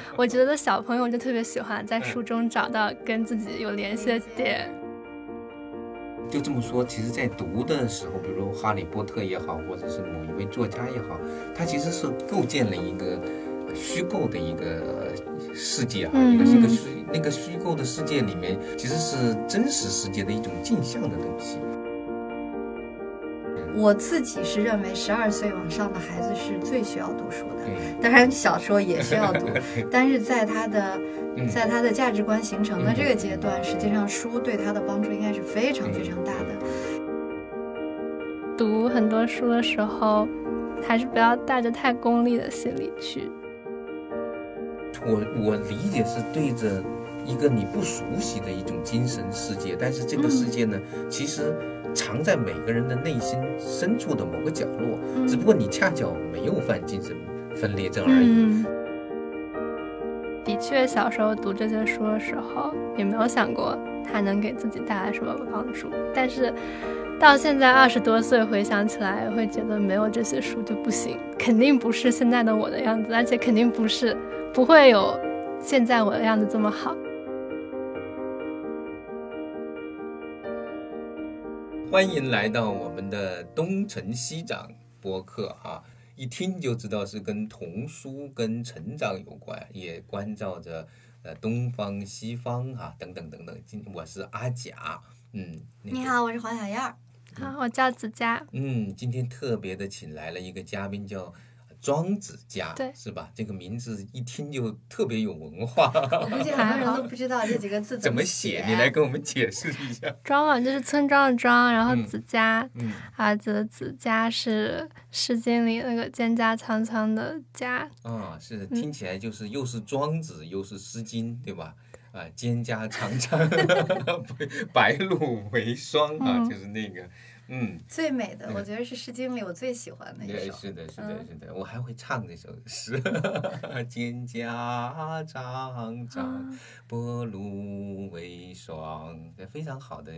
我觉得小朋友就特别喜欢在书中找到跟自己有联系的点。就这么说，其实，在读的时候，比如《哈利波特》也好，或者是某一位作家也好，他其实是构建了一个虚构的一个世界哈，一个一个虚那个虚构的世界里面，其实是真实世界的一种镜像的东西。我自己是认为，十二岁往上的孩子是最需要读书的。当然小说也需要读，但是在他的在他的价值观形成的这个阶段，实际上书对他的帮助应该是非常非常大的。读很多书的时候，还是不要带着太功利的心理去。我我理解是对着一个你不熟悉的一种精神世界，但是这个世界呢，其实。藏在每个人的内心深处的某个角落，只不过你恰巧没有犯精神分裂症而已。的确，小时候读这些书的时候，也没有想过它能给自己带来什么帮助。但是到现在二十多岁回想起来，会觉得没有这些书就不行，肯定不是现在的我的样子，而且肯定不是不会有现在我的样子这么好。欢迎来到我们的东成西长播客啊！一听就知道是跟童书、跟成长有关，也关照着呃东方、西方啊等等等等。今我是阿甲，嗯，你好，我是黄小燕儿，啊，我叫子佳，嗯，今天特别的请来了一个嘉宾叫。庄子家，对，是吧？这个名字一听就特别有文化。我估计很多人都不知道这几个字 怎么写。你来跟我们解释一下。庄嘛，就是村庄的庄，然后子家，儿子的子家是《诗经》里那个蒹葭苍苍的家。啊，是听起来就是又是庄子又是《诗经》，对吧？啊，蒹葭苍苍，白露为霜啊，就是那个。嗯，最美的，我觉得是《诗经》里我最喜欢的一首。是的，是的，是的，我还会唱这首诗。蒹葭苍苍，白露为霜，非常好的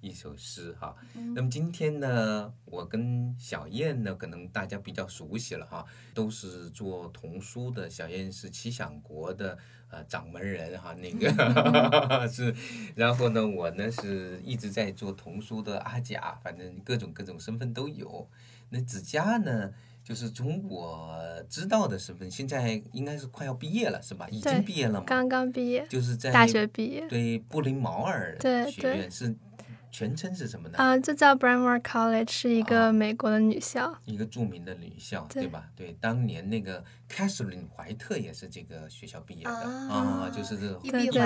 一首诗哈。那么今天呢，我跟小燕呢，可能大家比较熟悉了哈，都是做童书的。小燕是七想国的。呃，掌门人哈，那个 是，然后呢，我呢是一直在做童书的阿甲，反正各种各种身份都有。那子佳呢，就是从我知道的身份，现在应该是快要毕业了，是吧？已经毕业了吗？刚刚毕业，就是在大学毕业。对，布林毛尔学院是。全称是什么呢？啊，就叫 Brandmore College，是一个美国的女校，一个著名的女校，对。吧？对，当年那个 Catherine 怀特也是这个学校毕业的。啊，就是这个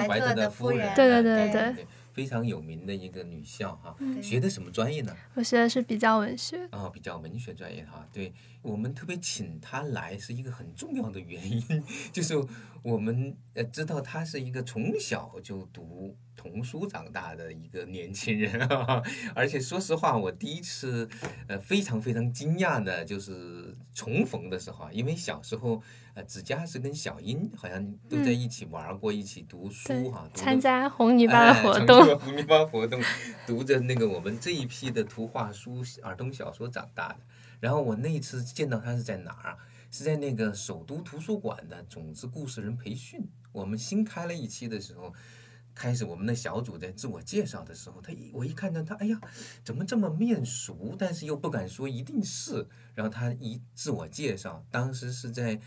怀特的夫人，对对对对。对，非常有名的一个女校哈。学的什么专业呢？我学的是比较文学。啊，比较文学专业哈。对我们特别请她来是一个很重要的原因，就是我们呃知道她是一个从小就读。童书长大的一个年轻人，而且说实话，我第一次呃非常非常惊讶的就是重逢的时候啊，因为小时候呃子佳是跟小英好像都在一起玩过，一起读书哈，参加红泥巴活动，红泥巴活动，读着那个我们这一批的图画书、儿童小说长大的。然后我那一次见到他是在哪儿啊？是在那个首都图书馆的种子故事人培训，我们新开了一期的时候。开始我们的小组在自我介绍的时候，他一我一看到他，哎呀，怎么这么面熟？但是又不敢说一定是。然后他一自我介绍，当时是在。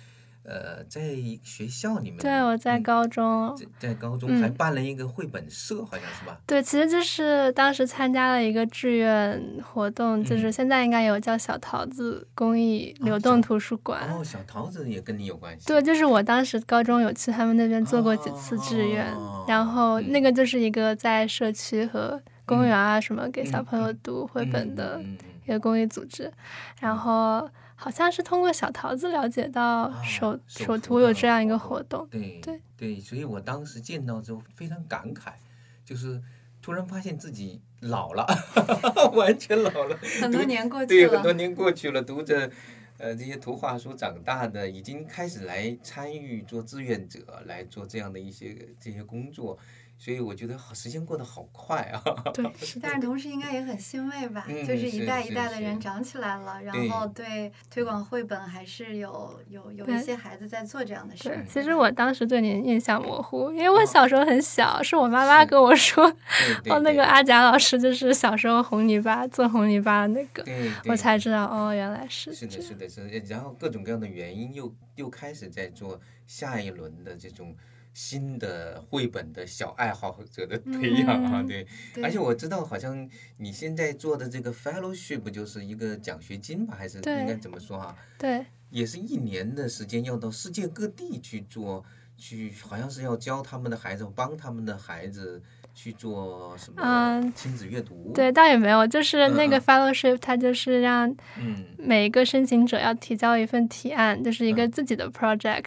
呃，在学校里面，对，我在高中，在高中还办了一个绘本社，好像是吧？对，其实就是当时参加了一个志愿活动，就是现在应该有叫小桃子公益流动图书馆。哦，小桃子也跟你有关系。对，就是我当时高中有去他们那边做过几次志愿，然后那个就是一个在社区和公园啊什么给小朋友读绘本的一个公益组织，然后。好像是通过小桃子了解到首首图有这样一个活动，对对对，所以我当时见到之后非常感慨，就是突然发现自己老了，完全老了，很多年过去了，对，很多年过去了，读着呃这些图画书长大的，已经开始来参与做志愿者，来做这样的一些这些工作。所以我觉得好时间过得好快啊。对，是但是同时应该也很欣慰吧，嗯就是一代一代的人长起来了，然后对推广绘本还是有有有一些孩子在做这样的事儿。，其实我当时对你印象模糊，因为我小时候很小，是我妈妈跟我说，对对哦，那个阿贾老师就是小时候红泥巴做红泥巴那个，对我才知道哦，原来是是的，是的，是的，然后各种各样的原因又又开始在做下一轮的这种新的绘本的小爱好者的培养啊，嗯对，对。而且我知道好像你现在做的这个 fellowship 就是一个奖学金吧，还是应该怎么说啊？对。也是一年的时间要到世界各地去做，去好像是要教他们的孩子，帮他们的孩子去做什么嗯亲子阅读，对，倒也没有，就是那个 fellowship，它就是让嗯，每一个申请者要提交一份提案，就是一个嗯。自己的 project，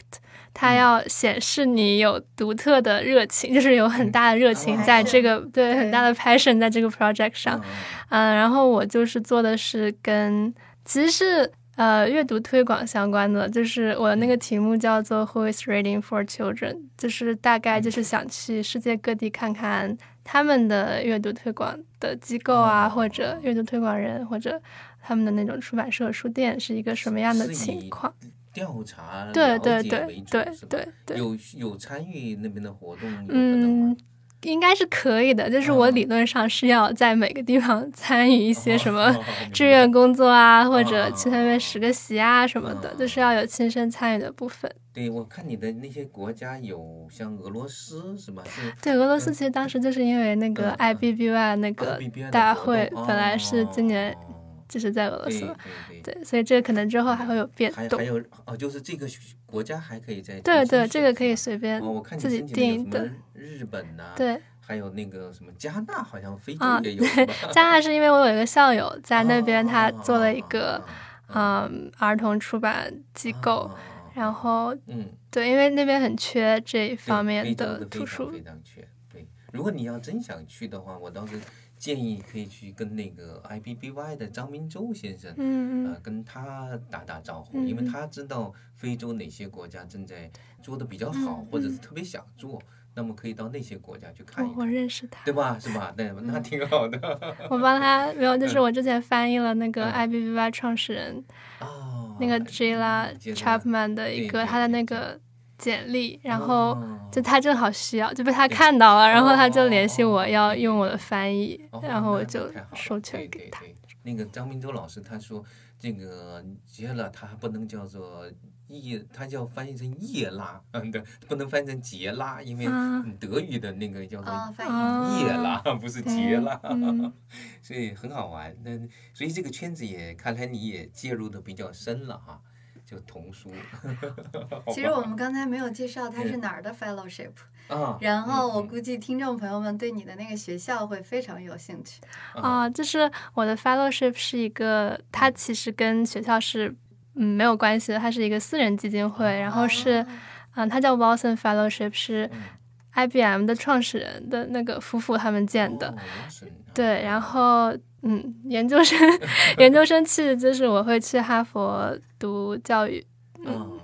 它要显示你有独特的热情，就是有很大的热情哦在这个对对很大的 passion 在这个 project 上嗯，嗯，然后我就是做的是跟其实是呃阅读推广相关的，就是我那个题目叫做 Who is reading for children，就是大概就是想去世界各地看看他们的阅读推广的机构啊，哦或者阅读推广人，或者他们的那种出版社、书店是一个什么样的情况？调查对了对对对对对，有有参与那边的活动，有可能吗嗯？，应该是可以的。就是我哦理论上是要在每个地方 参与一些什么 志愿工作啊，或者哦去那边实个习啊什么的，哦就是要有亲身参与的部分。对，我看你的那些国家有像俄罗斯是吧？是对，俄罗斯其实当时就是因为那个 IBBY 那个大会本来是今年哦就是在俄罗斯。嘛，对所以这个可能之后还会有变动。还还。有哦，就是这个国家还可以再对对，这个可以随便自己定的。日本呐、对。还有那个什么加纳，好像非洲啊，也有，加拿大是因为我有一个校友在那边，他哦做了一个哦嗯儿童出版机构，哦然后嗯，对，因为那边很缺这一方面的图书非常非常缺。对，如果你要真想去的话，我倒是建议可以去跟那个 IBBY 的张明洲先生，嗯呃，跟他打打招呼，嗯因为他知道非洲哪些国家正在做的比较好，嗯或者是特别想做，那么可以到那些国家去看一看我。认识他，对吧？是吧？那，那挺好的。我帮他没有，就是我之前翻译了那个嗯 IBBY 创始人哦，那个 Jila 接着 Chapman 的一个他的那个简历，然后哦。就他正好需要，就被他看到了，然后他就联系哦我要用我的翻译，哦然后我就授权给他。那个张明洲老师他说，这个杰了他不能叫做叶，他叫翻译成叶拉，嗯对，不能翻译成杰拉，因为啊。德语的那个叫做叶拉，不是杰拉，嗯。所以很好玩。那所以这个圈子也看来你也介入的比较深了哈，就童书。其实我们刚才没有介绍他是嗯哪儿的 fellowship，啊，然后我嗯估计听众朋友们对你的那个学校会非常有兴趣。啊，就是我的 fellowship 是一个，它其实跟学校是嗯没有关系的，它是一个私人基金会，然后是哦嗯，它叫 Wilson Fellowship，是嗯 IBM 的创始人的那个夫妇他们建的。对，然后嗯，研究生 研究生去就是我会去哈佛读教育，嗯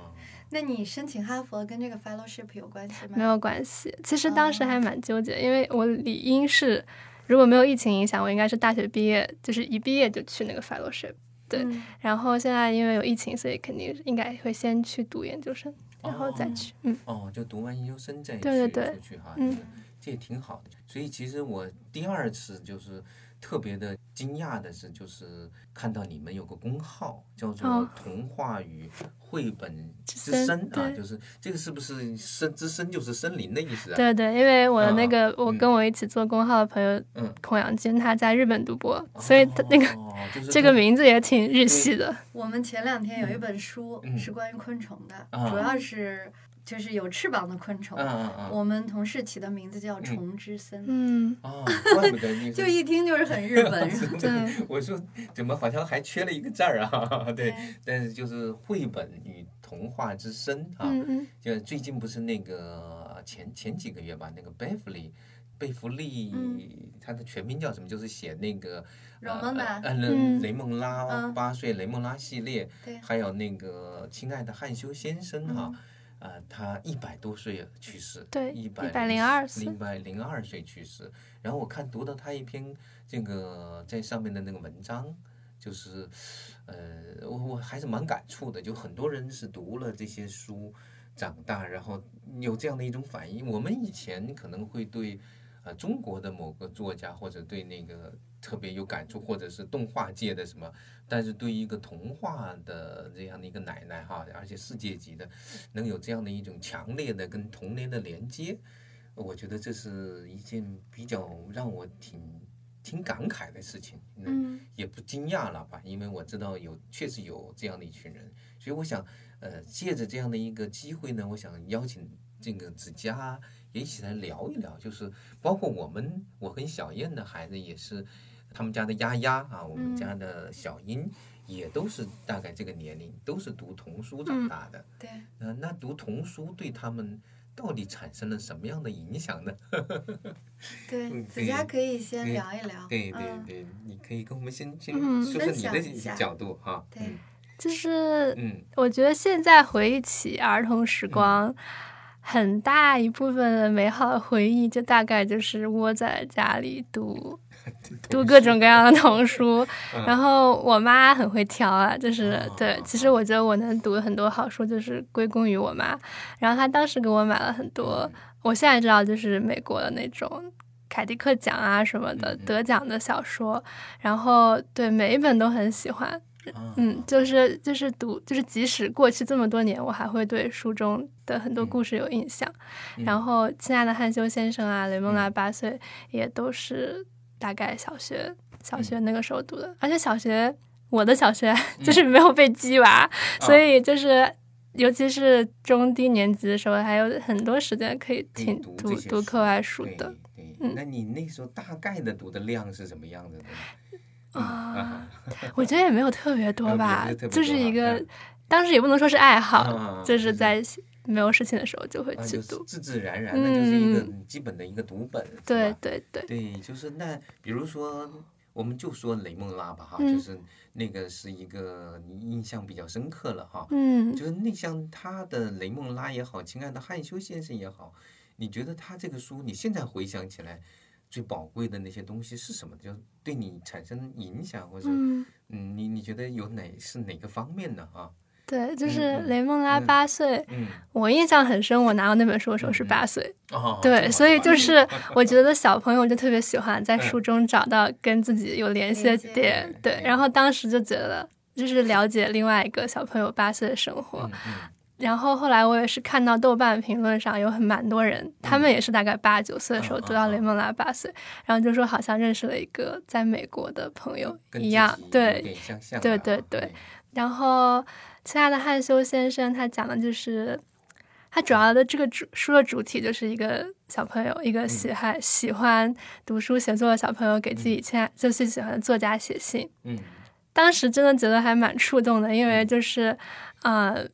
那你申请哈佛跟这个 fellowship 有关系吗？没有关系。其实当时还哦蛮纠结，因为我理应是如果没有疫情影响，我应该是大学毕业，就是一毕业就去那个 fellowship。对嗯然后现在因为有疫情，所以肯定应该会先去读研究生，然后再哦去。嗯，哦，就读完研究生再对对对去出去哈，嗯这个这也挺好的。所以其实我第二次就是特别的惊讶的是，就是看到你们有个公号叫做哦“童话与绘本之之声声”啊，就是这个是不是森之森就是森林的意思啊？对对，因为我的那啊个我嗯。跟我一起做公号的朋友嗯。孔阳军，他在日本读博，所以他那个这个名字也挺日系的。我们前两天有一本书嗯。是关于昆虫的，啊主要是就是有翅膀的昆虫。我们同事起的名字叫“虫之森”，嗯，哦，怪不得你 就一听就是很日本。对，我说怎么好像还缺了一个字儿啊？对，对但是就是绘本与童话之森啊，嗯嗯就最近不是那个前前几个月吧，那个贝弗利。贝弗利，嗯他的全名叫什么？就是写那个罗蒙娜呃，嗯雷蒙拉嗯八岁雷蒙拉系列，对还有那个亲爱的汉修先生哈，呃，他一百多岁去世，对一百102岁一百零二岁去世。然后我看读到他一篇这个在上面的那个文章，就是，呃，我我还是蛮感触的。就很多人是读了这些书长大，然后有这样的一种反应。我们以前可能会对呃中国的某个作家或者对那个特别有感触，或者是动画界的什么，但是对于一个童话的这样的一个奶奶哈，而且世界级的，能有这样的一种强烈的跟童年的连接，我觉得这是一件比较让我挺挺感慨的事情。嗯也不惊讶了吧，因为我知道有确实有这样的一群人，所以我想，呃，借着这样的一个机会呢，我想邀请这个子佳也一起来聊一聊，就是包括我们，我跟小燕的孩子也是，他们家的丫丫啊，我们家的小英。也都是大概这个年龄，都是读童书长大的。对，呃，那读童书对他们到底产生了什么样的影响呢？对，嗯子佳可以先聊一聊。对对嗯对，你可以跟我们先先嗯说说你的角度哈。对嗯就是嗯我觉得现在回忆起儿童时光，很大一部分的美好的回忆，就大概就是窝在家里读读各种各样的童书。然后我妈很会挑啊，就是哦对，其实我觉得我能读很多好书，就是归功于我妈。然后她当时给我买了很多，我现在知道就是美国的那种。凯迪克奖啊什么的得奖的小说，然后对每一本都很喜欢，啊嗯，就是就是读，就是即使过去这么多年，我还会对书中的很多故事有印象。嗯然后，亲爱的汉修先生啊，雷蒙拉嗯八岁也都是大概小学小嗯。学那个时候读的，而且小学我的小学就是没有被鸡娃，哦所以就是。尤其是中低年级的时候，还有很多时间可以可以听读读课外书的。那你那时候大概的读的量是什么样子的呢？啊。我觉得也没有特别多呃吧就是一个嗯，当时也不能说是爱好，啊就就是是在没有事情的时候就会啊，去读。就是自自然然的，就是一个嗯基本的一个读本，对对对，对，就是那比如说，我们就说雷梦拉吧哈，嗯就是那个是一个你印象比较深刻了哈，嗯，就是那像他的雷梦拉也好，亲爱的汉修先生也好，你觉得他这个书，你现在回想起来，最宝贵的那些东西是什么？就对你产生影响，或者嗯，嗯，你你觉得有哪是哪个方面的？啊，对，就是嗯雷梦拉嗯。八岁，嗯，我印象很深。我拿到那本书的时候是八岁，对，么所以就是我觉得小朋友就特别喜欢在嗯。书中找到跟自己有联系的点，对。嗯。然后当时就觉得就是了解另外一个小朋友八岁的生活，嗯嗯。然后后来我也是看到豆瓣评论上有很蛮多人，他们也是大概八九岁的时候嗯读到雷蒙拉八岁，然后就说好像认识了一个在美国的朋友一样对。对对对。然后，亲爱的汉修先生他讲的就是，他主要的这个主书的主题就是一个小朋友，一个喜欢、喜欢读书写作的小朋友给自己亲爱、就是喜欢的作家写信。嗯。当时真的觉得还蛮触动的，因为就是，呃，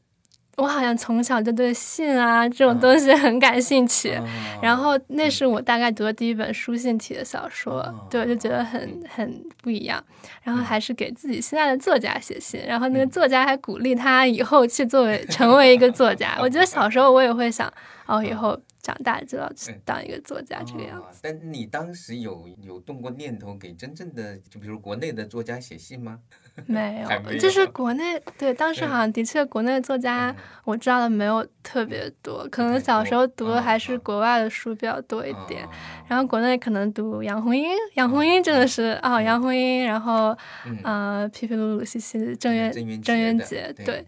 我好像从小就对信啊这种东西很感兴趣。哦然后那是我大概读的第一本书信体的小说，哦对，就觉得很很不一样。然后还是给自己心爱的作家写信，然后那个作家还鼓励他以后去作为成为一个作家。我觉得小时候我也会想，哦，以后长大就要去当一个作家这个样子。啊但你当时有有动过念头给真正的，就比如国内的作家写信吗？没有，就是国内对当时好像的确国内作家嗯。我知道的没有特别多，可能小时候读的还是国外的书比较多一点。哦。然后国内可能读杨红樱，杨红樱真的是哦，杨红樱，然后嗯。呃，皮皮鲁鲁西西，郑渊郑渊洁，对，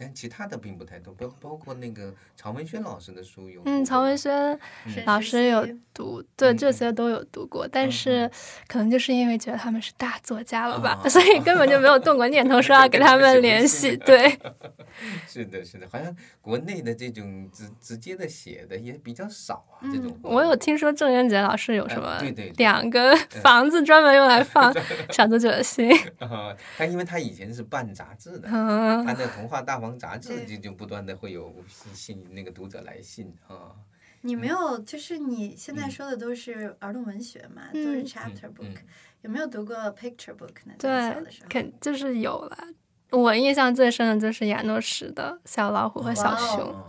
但其他的并不太多，包包括那个曹文轩老师的书有嗯，曹文轩老师有溪读，对嗯这些都有读过，但嗯是可能就是因为觉得他们是大作家了吧，啊所以根本就没有动过念头说要给他们 联系，对，是的，是的，好像国内的这种直直接的写的也比较少啊，这种。嗯我有听说郑渊洁老师有什哎么对对对两个 房子专门用来放小作者的信，啊，他因为他以前是办杂志的，嗯他那童话大王杂志对。就就不断的会有信那个读者来信啊。你没有，就是你现在嗯。说的都是儿童文学嘛，都是嗯。chapter 嗯 book，有没有读过 picture book 呢？对，，肯就是有了。我印象最深的就是亚诺什的《小老虎和小熊》，哦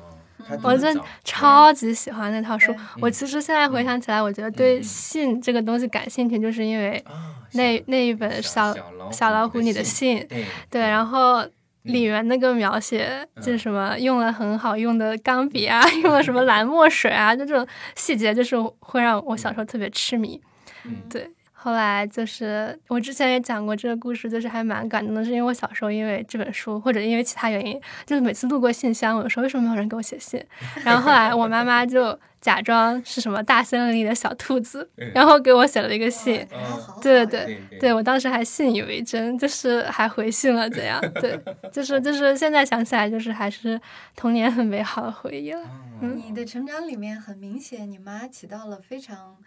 我真真超级喜欢那套书。我其实现在回想起来，我觉得对信这个东西感兴趣，就是因为啊，那小那一本小小小老虎你的信，信，对。对，然后里面那个描写就是什么用了很好用的钢笔啊，用了什么蓝墨水啊，就这种细节，就是会让我小时候特别痴迷。嗯。对，后来就是我之前也讲过这个故事，就是还蛮感动的，是因为我小时候因为这本书或者因为其他原因，就是每次路过信箱，我就说为什么没有人给我写信？然后后来我妈妈就假装是什么大森林里的小兔子，然后给我写了一个信。对对对对，我当时还信以为真，就是还回信了，怎样？对，就是就是现在想起来，就是还是童年很美好的回忆了。嗯你的成长里面很明显，你妈起到了非常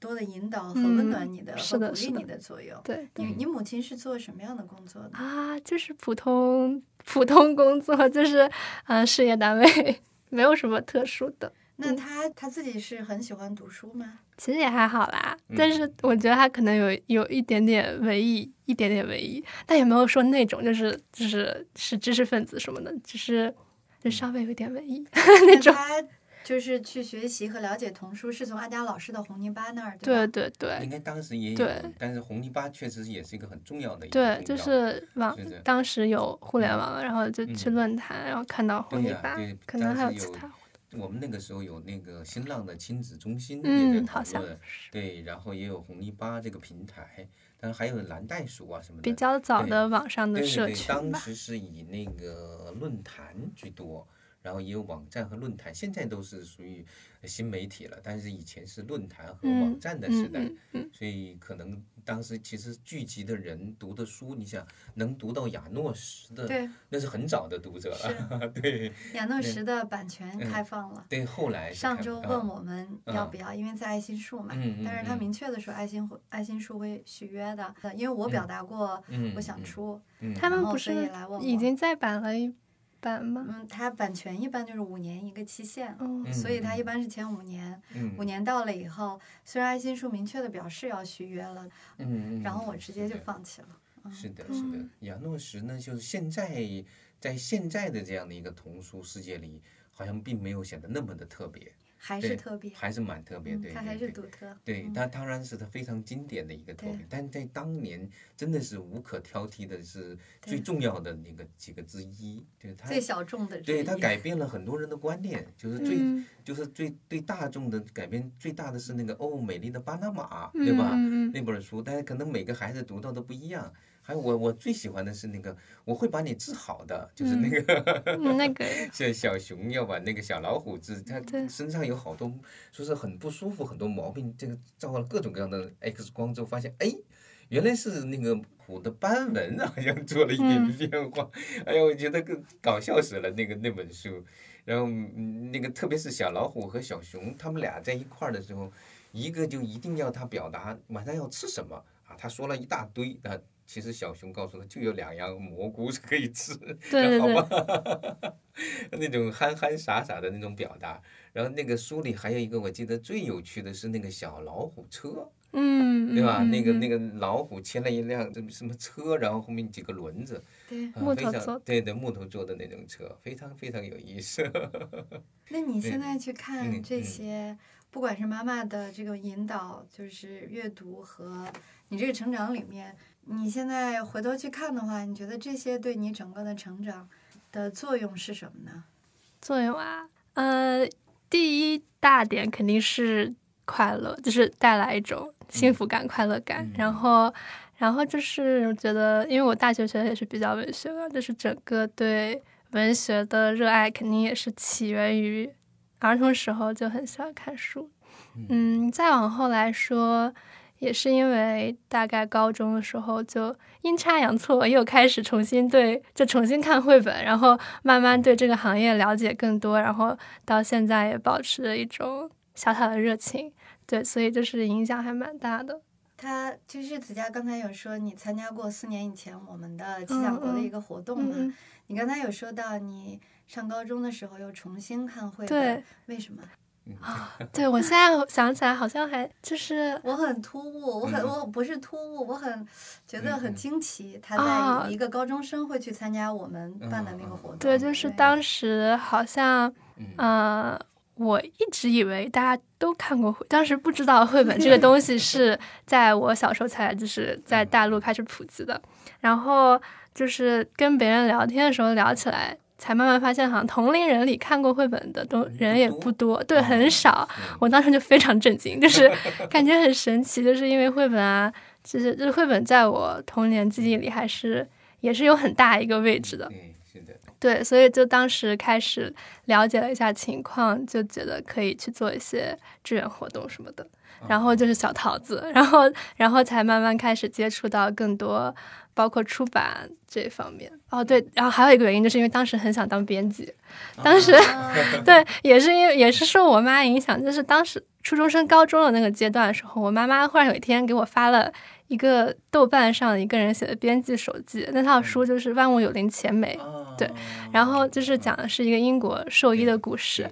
多的引导和嗯温暖你的、是鼓励你的作用。对你你母亲是做什么样的工作的？啊，就是普通普通工作，就是嗯、呃事业单位，没有什么特殊的。那她她自己是很喜欢读书吗？其实也还好啦，嗯但是我觉得他可能有有一点点文艺，一点点文艺，但也没有说那种就是就是是知识分子什么的，只是就稍微有点文艺 那种。就是去学习和了解童书，是从阿佳老师的红泥巴那儿，对吧？对对应该当时也有，但是红泥巴确实也是一个很重要的一个对，就是网当时有互联网，然后就去嗯论坛，然后看到红泥巴对呀对，可能还有其他。我们那个时候有那个新浪的亲子中心嗯也在讨好像论，对，然后也有红泥巴这个平台，当然还有蓝袋鼠啊什么的。比较早的网上的对对对，社群吧。当时是以那个论坛居多，然后也有网站和论坛，现在都是属于新媒体了，但是以前是论坛和嗯网站的时代，嗯嗯所以可能当时其实聚集的人读的书，你想能读到亚诺什的，那是很早的读者了，对亚诺什的版权开放了。对，后来上周啊问我们要不要，因为在爱心树嘛，嗯嗯但是他嗯明确的说爱心会爱心树会续约的，呃因为我表达过嗯我想嗯出，嗯他们不是已经再版了一版吗？嗯，它版权一般就是五年一个期限，哦，嗯所以它一般是前五年，嗯。五年到了以后，虽然爱心树明确的表示要续约了，嗯嗯，然后我直接就放弃了。嗯。是的，是的，亚诺什呢，就是现在在现在的这样的一个童书世界里，好像并没有显得那么的特别，还是对特别，还是蛮特别，嗯对，它还是独特。对，嗯它当然是它非常经典的一个作品，但在当年真的是无可挑剔的，是最重要的那个几个之一。对它，最小众的。对它改变了很多人的观念，就是最、嗯就是最对大众的改变最大的是那个哦，美丽的巴拿马，对吧？那本书，但是可能每个孩子读到的不一样。还有我我最喜欢的是那个我会把你治好的，就是那个。嗯，那个 像小熊要把那个小老虎治，它身上有好多说是很不舒服，很多毛病。这个照了各种各样的 X 光之后，发现哎，原来是那个虎的斑纹好像做了一点变化。哎呀，我觉得更搞笑死了那个那本书。然后嗯那个特别是小老虎和小熊，他们俩在一块儿的时候，一个就一定要他表达晚上要吃什么啊，他说了一大堆啊。其实小熊告诉他，就有两样蘑菇是可以吃，对对对 好吧，那种憨憨傻傻的那种表达。然后那个书里还有一个我记得最有趣的是那个小老虎车，嗯，对吧？嗯那个嗯那个老虎牵了一辆这什么车，然后后面几个轮子，对，啊木头做的对对木头做的那种车，非常非常有意思。那你现在去看这些，不管是妈妈的这个引导，就是阅读和你这个成长里面，你现在回头去看的话，你觉得这些对你整个的成长的作用是什么呢？作用啊，呃，第一大点肯定是快乐，就是带来一种幸福感、快乐感。嗯然后，然后就是我觉得，因为我大学学的也是比较文学的，就是整个对文学的热爱肯定也是起源于儿童时候就很喜欢看书。嗯，再往后来说。也是因为大概高中的时候就阴差阳错又开始重新对就重新看绘本，然后慢慢对这个行业了解更多，然后到现在也保持着一种小小的热情，对，所以就是影响还蛮大的。他就是子佳刚才有说你参加过四年以前我们的气象国的一个活动嘛？嗯，你刚才有说到你上高中的时候又重新看绘本，对，为什么？对我现在想起来好像还就是我很突兀，我很、嗯。我不是突兀，我很觉得很惊奇，他啊在一个高中生会去参加我们办的那个活动。对，就是当时好像嗯。呃，我一直以为大家都看过，当时不知道绘本这个 东西是在我小时候才就是在大陆开始普及的，然后就是跟别人聊天的时候聊起来，才慢慢发现，好像同龄人里看过绘本的都嗯人也不多，对，哦很少。嗯我当时就非常震惊，就是 感觉很神奇，就是因为绘本啊，就是就是绘本在我童年记忆里还是也是有很大一个位置的。对，是的，对，所以就当时开始了解了一下情况，就觉得可以去做一些志愿活动什么的。然后就是小桃子，然后然后才慢慢开始接触到更多，包括出版这方面。哦，对，然后还有一个原因，就是因为当时很想当编辑，当时、啊对，也是因为也是受我妈影响，就是当时初中升高中的那个阶段的时候，我妈妈忽然有一天给我发了一个豆瓣上一个人写的编辑手记，那套书就是《万物有灵且美》，啊对然后就是讲的是一个英国兽医的故事。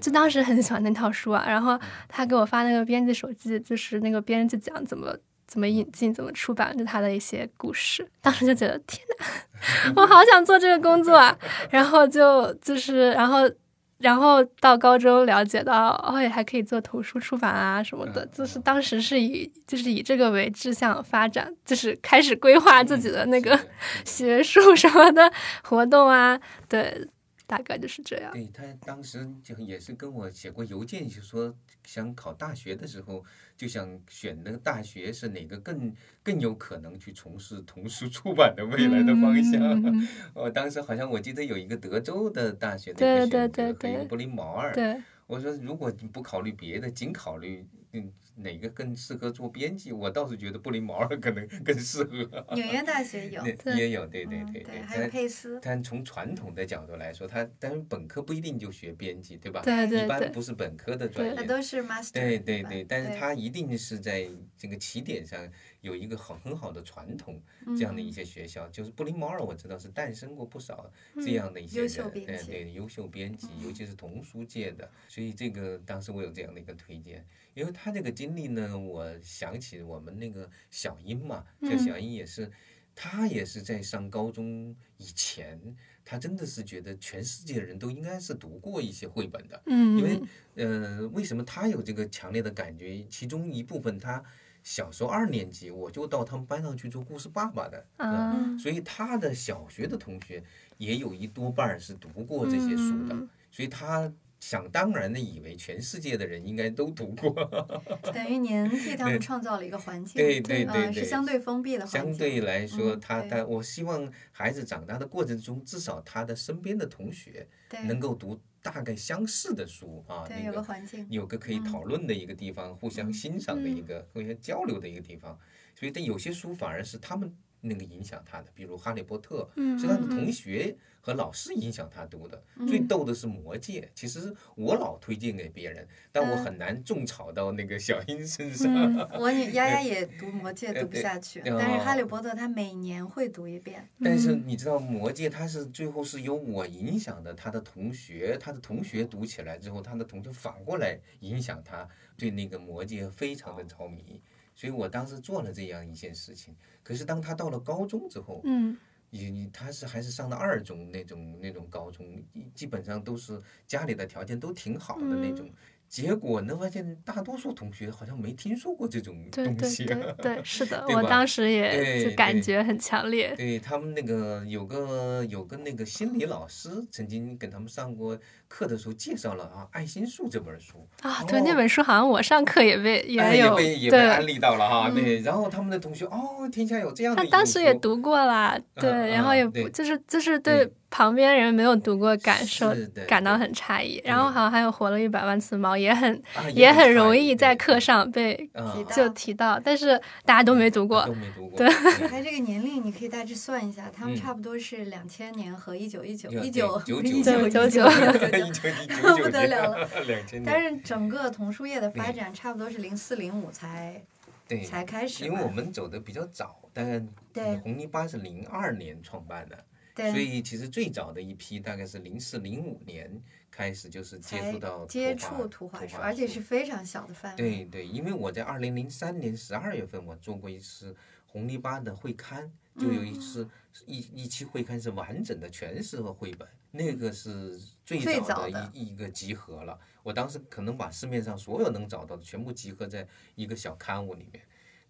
就当时很喜欢那套书啊，然后他给我发那个编辑手记，就是那个编辑讲怎么怎么引进、怎么出版，就他的一些故事。当时就觉得天哪，我好想做这个工作啊！然后就就是然后然后到高中了解到，哦，也还可以做图书出版啊什么的，嗯就是当时是以就是以这个为志向发展，就是开始规划自己的那个 学术什么的活动啊，对，大概就是这样。对他当时就也是跟我写过邮件，就说想考大学的时候，就想选那个大学是哪个更更有可能去从事童书出版的未来的方向。我 当时好像我记得有一个德州的大学的对对一个选择对对和一个布林毛尔。对，我说如果你不考虑别的，仅考虑嗯哪个更适合做编辑，我倒是觉得布林毛尔可能更适合。纽约大学有，也有，对对嗯对对，还有但佩斯，但从传统的角度来说，他当然本科不一定就学编辑，对吧？对对对一般不是本科的专业。那都是 master，对对对对，但是他一定是在这个起点上有一个很很好的传统，这样的一。嗯些学校，就是布林毛尔，我知道是诞生过不少这样的一些人，对对，优秀编辑，尤其是童书界的，所以这个当时我有这样的一个推荐，因为他这个经历呢，我想起我们那个小英嘛，这嗯小英也是，他也是在上高中以前，他真的是觉得全世界的人都应该是读过一些绘本的，嗯，因为。呃，为什么他有这个强烈的感觉？其中一部分他小时候二年级我就到他们班上去做故事爸爸的，啊？嗯所以他的小学的同学也有一多半儿是读过这些书的，嗯。所以他想当然的以为全世界的人应该都读过，等于您替他们创造了一个环境，对对嗯对对是相对封闭的环境，相对来说，嗯他他我希望孩子长大的过程中，至少他的身边的同学能够读大概相似的书啊，对有个有个环境，有个可以讨论的一个地方，互相欣赏的一个、互相交流的一个地方。所以，但有些书反而是他们那个影响他的，比如《哈利波特》嗯是他的同学和老师影响他读的。最逗的是《魔戒》，其实我老推荐给别人，但我嗯很难种草到那个小英身上。嗯我女丫丫也读《魔戒》读不下去，但是《哈利哦波特》他每年会读一遍，但是嗯你知道，《魔戒》他是最后是由我影响的，他的同学，他的同学读起来之后，他的同学反过来影响他，对那个《魔戒》非常的着迷。所以我当时做了这样一件事情。可是当他到了高中之后，嗯你你他是还是上了二中那种那种高中，基本上都是家里的条件都挺好的那种。结果呢，发现大多数同学好像没听说过这种对对东西。对对，是的，我当时也就感觉很强烈。对他们那个有个有个那个心理老师曾经给他们上过课的时候介绍了啊《爱心树》这本书，啊，对，那哦本书好像我上课也被哎有，被也被安，利到了哈，嗯对，然后他们的同学哦，天下有这样的他当时也读过啦，对，嗯然后也就是就是对对旁边人没有读过感受感到很诧异，然后好像还有活了一百万次猫，也很啊也很容易在课上被啊提到。就提到，但是大家都没读过。都，没读过，对。嗯。还这个年龄，你可以大致算一下，他们嗯。差不多是两千年和一九一九有一九对一99九九一九一九九不得了了，两千但，是整个童书业的发展差不多是零四零五才对，才开始因为我，们走的比较早，但对红泥巴是零二年创办的，对所以其实最早的一批大概是零四零五年开始就是接触到接图画触图画书，而且是非常小的范围。对对，因为我在二零零三年十二月份我做过一次红泥巴的会刊，就有一次一一期会刊是完整的全是绘本，那个是最最早的早的一一个集合了。我当时可能把市面上所有能找到的全部集合在一个小刊物里面。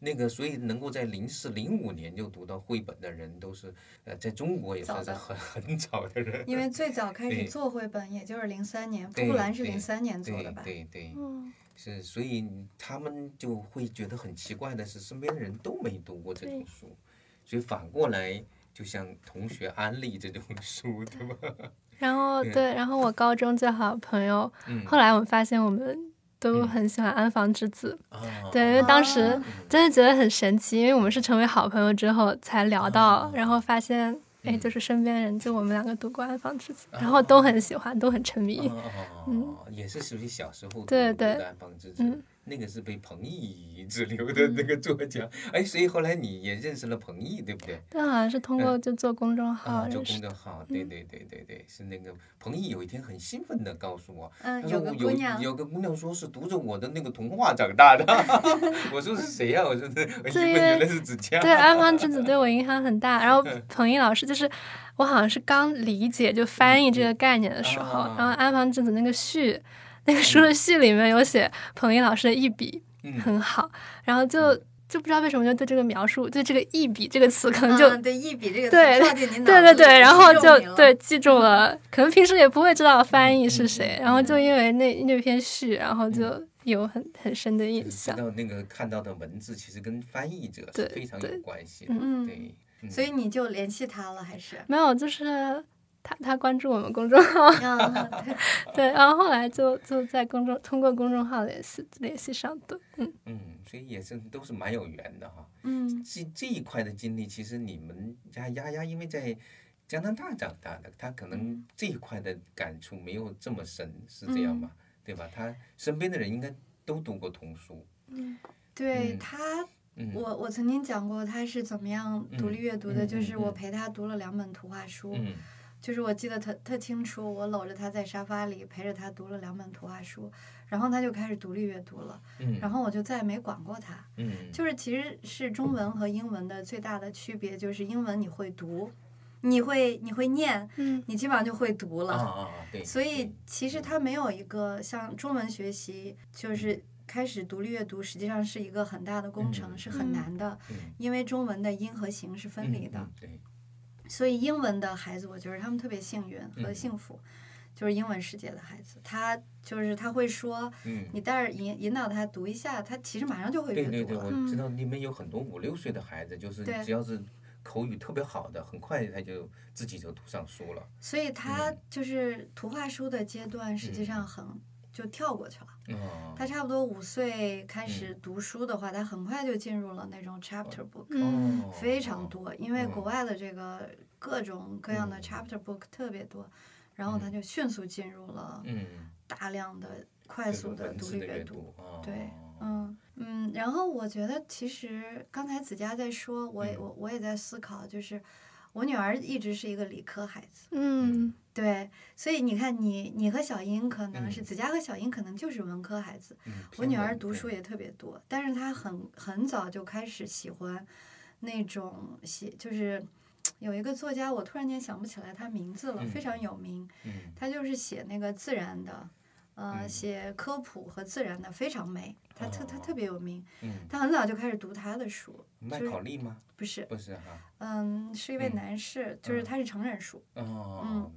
那个，所以能够在零四零五年就读到绘本的人，都是呃，在中国也算是早很很早的人。因为最早开始做绘本，也就是零三年，对布兰是对零三年做的吧？对对对，嗯，是，所以他们就会觉得很奇怪的是，身边的人都没读过这种书，所以反过来就像同学安利这种书，对吧？然后对对，然后我高中最好的朋友，嗯后来我们发现我们都嗯。很喜欢安房之子，啊，对，因为当时啊真的觉得很神奇，因为我们是成为好朋友之后才聊到，啊然后发现，哎，嗯。就是身边人就我们两个读过安房之子，啊然后都很喜欢，都很沉迷。嗯，也是属于小时候对对读的安房之子嗯，那个是被彭懿之流的那个作家，哎，所以后来你也认识了彭毅，对不对？对好像是通过就做公众号啊，做。公众号，对对对对对，是那个彭毅有一天很兴奋的告诉我，嗯，他说有个姑娘，有个姑娘说是读着我的那个童话长大的，我说是谁呀、我说是，我一问对原来是子佳。对，安 房之子对我影响很大。然后彭毅老师就是我好像是刚理解就翻译这个概念的时候，啊然后安房之子那个序，那个书的序里面有写彭毅老师的一笔嗯很好，然后就就不知道为什么就对这个描述，对这个一笔这个词可能就。嗯、对一笔这个对词跳进你脑对对对，然后就对记住了，可能平时也不会知道翻译是谁，嗯然后就因为那那篇序，然后就有很很深的印象。道那个看到的文字其实跟翻译者是对非常有关系的，嗯对。嗯所以你就联系他了，还是？没有，就是他他关注我们公众号，嗯，对 对，然后后来就就在公众通过公众号联系联系上的，嗯，嗯，所以也是都是蛮有缘的哈。嗯这这一块的经历，其实你们家丫丫因为在加拿大长大的，她可能这一块的感触没有这么深，是这样吧？对吧？她身边的人应该都读过童书。嗯对他，嗯我我曾经讲过他是怎么样独立阅读的，嗯就是我嗯陪他读了两本图画书，嗯就是我记得特特清楚，我搂着他在沙发里陪着他读了两本图画书，然后他就开始独立阅读了，嗯然后我就再也没管过他。嗯，就是其实是中文和英文的最大的区别，就是英文你会读，你会你会念，嗯你基本上就会读了。啊啊啊，对。所以其实他没有一个像中文学习，就是开始独立阅读，实际上是一个很大的工程，嗯是很嗯难的，嗯因为中文的音和形是分离的。嗯嗯对，所以英文的孩子，我觉得他们特别幸运和嗯幸福，就是英文世界的孩子，他就是他会说，嗯。你带着引引导他读一下，他其实马上就会对对对，阅读了。我知道你们有很多五六岁的孩子，就是只要是口语特别好的，很快他就自己就读上书了。所以他嗯就是图画书的阶段，实际上很就跳过去了。哦，他差不多五岁开始读书的话，他很快就进入了那种 chapter book，非常多，因为嗯。国外的这个各种各样的嗯。chapter book 特别多，然后他就迅速进入了嗯，大量的快速的独立阅读。读，哦。对，嗯嗯，然后我觉得其实刚才子佳在说，我也嗯。我我也在思考，就是我女儿一直是一个理科孩子，嗯对，所以你看你你和小英可能是嗯。子佳和小英可能就是文科孩子，嗯我女儿读书也特别多，但是她很很早就开始喜欢那种写，就是有一个作家，我突然间想不起来他名字了，非嗯常有名，嗯。他就是写那个自然的，呃，嗯。写科普和自然的非常美，他特他哦特别有名，嗯，他很早就开始读他的书，麦就是考利吗？不是，不是哈，嗯，是一位嗯。男士，就是嗯。他是成人书，哦，嗯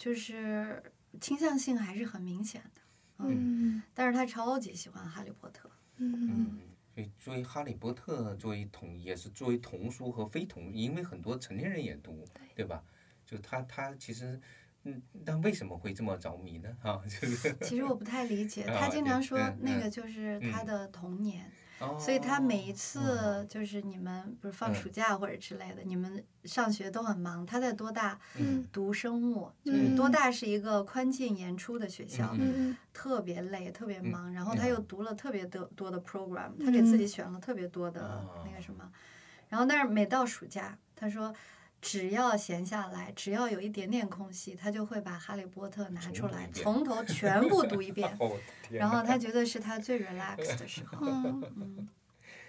就是倾向性还是很明显的，嗯但是他超级喜欢哈利波特。嗯嗯，所以作为《哈利波特》作为童也是作为童书和非童，因为很多成年人也读，对吧？就他他其实，嗯，但为什么会这么着迷呢？啊，就是，其实我不太理解，啊他经常说那个就是他嗯的童年，哦所以他每一次哦就是你们不是放嗯暑假或者之类的，你们上学都很忙。他在多大嗯读生物？就是多嗯大是一个宽进严出的学校，特别累，特别嗯忙。然后他嗯又读了特别多多的 program，他给自己嗯选了特别多的哦那个什么。然后但是每到暑假，他说。只要闲下来，只要有一点点空隙，他就会把《哈利波特》拿出来，从头全部读一遍。哦，然后他觉得是他最 relax 的 时候。嗯嗯，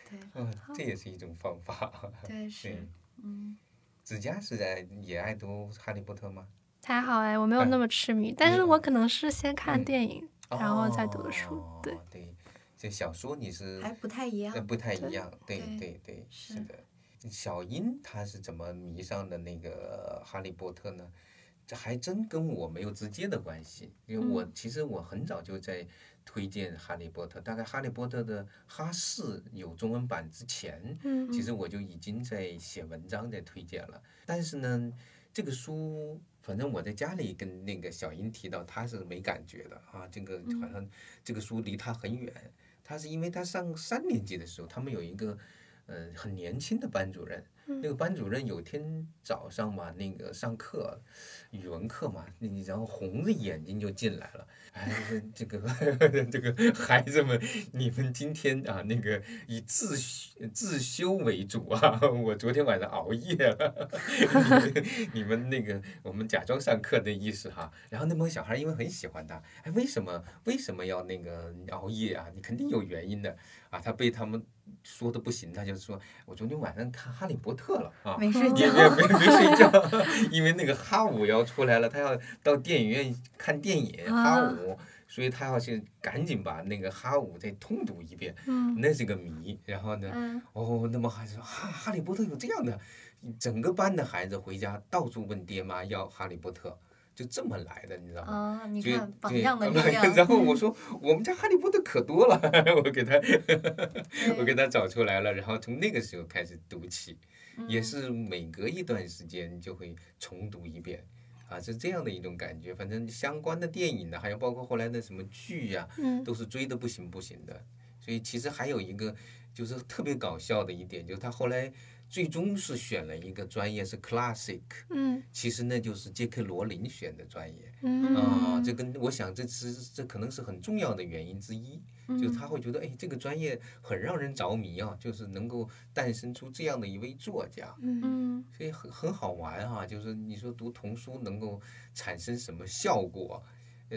对嗯，这也是一种方法。对 是，嗯，子佳是在也爱读《哈利波特》吗？还好哎，我没有那么痴迷，但是我可能是先看电影，然后再读的书。哦对，对，这小说你是还不太一样呃。不太一样，对对对是的。小英她是怎么迷上的那个哈利波特呢？这还真跟我没有直接的关系，因为我、嗯其实我很早就在推荐哈利波特，大概哈利波特的哈四有中文版之前，嗯其实我就已经在写文章在推荐了。但是呢，这个书反正我在家里跟那个小英提到，她是没感觉的啊，这个好像这个书离她很远。她是因为她上三年级的时候，他们有一个呃很年轻的班主任，那个班主任有天早上嘛，那个上课语文课嘛，那你然后红着眼睛就进来了，哎，这个 这个孩子们，你们今天啊那个以自自修为主啊，我昨天晚上熬夜了，你们你们那个我们假装上课的意思哈。然后那帮小孩因为很喜欢他，哎，为什么为什么要那个熬夜啊？你肯定有原因的啊。他被他们说的不行，他就说我昨天晚上看《哈利波特》了啊。没睡也觉，没没没睡觉，因为那个哈五要出来了，他要到电影院看电影哈啊五，所以他要去赶紧把那个哈五再通读一遍，嗯那是个谜。然后呢，嗯，哦，那么孩子说哈哈利波特有这样的，整个班的孩子回家到处问爹妈要哈利波特，就这么来的，你知道吗？啊，你看榜对样的力量，然后我说我们家哈利波特可多了，我给他 我给他找出来了，然后从那个时候开始读起，也嗯是每隔一段时间就会重读一遍。啊，是这样的一种感觉。反正相关的电影呢，还有包括后来的什么剧呀、嗯都是追的不行不行的。所以其实还有一个就是特别搞笑的一点，就是他后来最终是选了一个专业是 classic，嗯。其实那就是杰克罗琳选的专业。嗯。啊，这跟我想这是这可能是很重要的原因之一，就是他会觉得哎，这个专业很让人着迷啊，就是能够诞生出这样的一位作家，嗯。嗯，所以很很好玩哈、就是你说读童书能够产生什么效果，呃，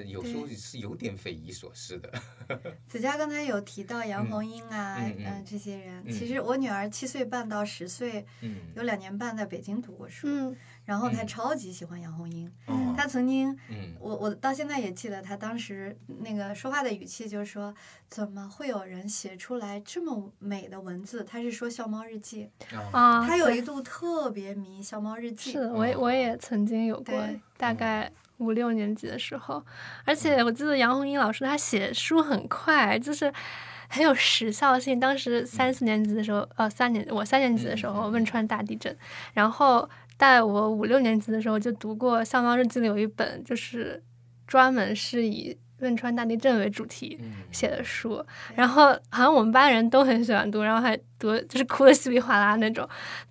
有时候是有点匪夷所思的。子佳刚才有提到杨嗯红樱啊，嗯嗯嗯，这些人。嗯其实我女儿七岁半到十岁，嗯，有两年半在北京读过书，嗯然后她嗯超级喜欢杨红樱。嗯，她曾经，嗯我我到现在也记得，她当时那个说话的语气就是说，怎么会有人写出来这么美的文字？她是说《笑猫日记》，啊，她有一度特别迷《笑猫日记》。是的，我也我也曾经有过，大概五六年级的时候，而且我记得杨红樱老师她写书很快，就是很有时效性。当时三四年级的时候，呃，三年我三年级的时候，汶川大地震，然后在我五六年级的时候就读过《校猫日记》里有一本，就是专门是以汶川大地震为主题。嗯，写的书，然后好像我们班人都很喜欢读，然后还读就是哭的稀里哗啦那种，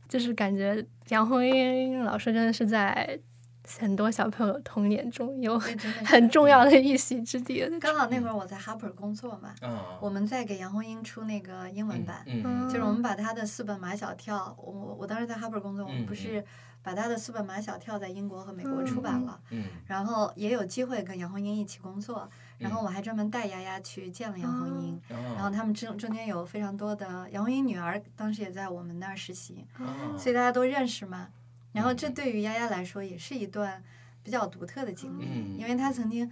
就是感觉杨红樱老师真的是在很多小朋友童年中有很重要的一席之地。刚好那会儿我在 Harper 工作嘛，啊，我们在给杨红樱出那个英文版，嗯嗯就是我们把他的四本马小跳，我我我当时在 Harper 工作，我们嗯不是把他的四本马小跳在英国和美国出版了，嗯。然后也有机会跟杨红樱一起工作，然后我还专门带丫丫去见了杨红樱，嗯，然后他们中中间有非常多的杨红樱女儿，当时也在我们那儿实习，啊所以大家都认识嘛。然后这嗯对于丫丫来说也是一段比较独特的经历，嗯。因为她曾经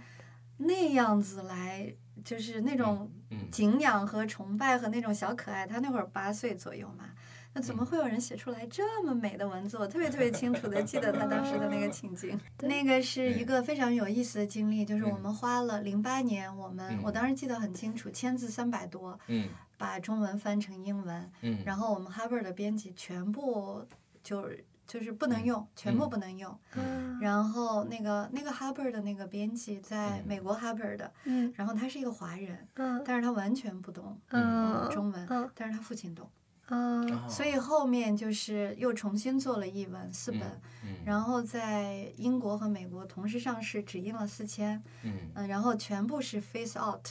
那样子来，就是那种嗯敬仰和崇拜和那种小可爱。她那会儿八岁左右嘛，那怎嗯。么会有人写出来这么美的文字？我特别特别清楚的记得她当时的那个情景。那个是一个非常有意思的经历，就是我嗯。们花了零八年，我们我嗯当时记得很清楚，签字三百多，嗯。把中文翻成英文，嗯，然后我们 Harvard 的编辑全部就是就是不能用，全部嗯不能用。嗯然后那个那个 Harvard 的那个编辑在嗯美国 Harvard 的，嗯然后他是一个华人，嗯但是他完全不懂嗯中文，嗯但是他父亲懂，嗯啊所以后面就是又重新做了译文四本，嗯。然后在英国和美国同时上市，只印了四千，嗯。嗯，然后全部是 face out，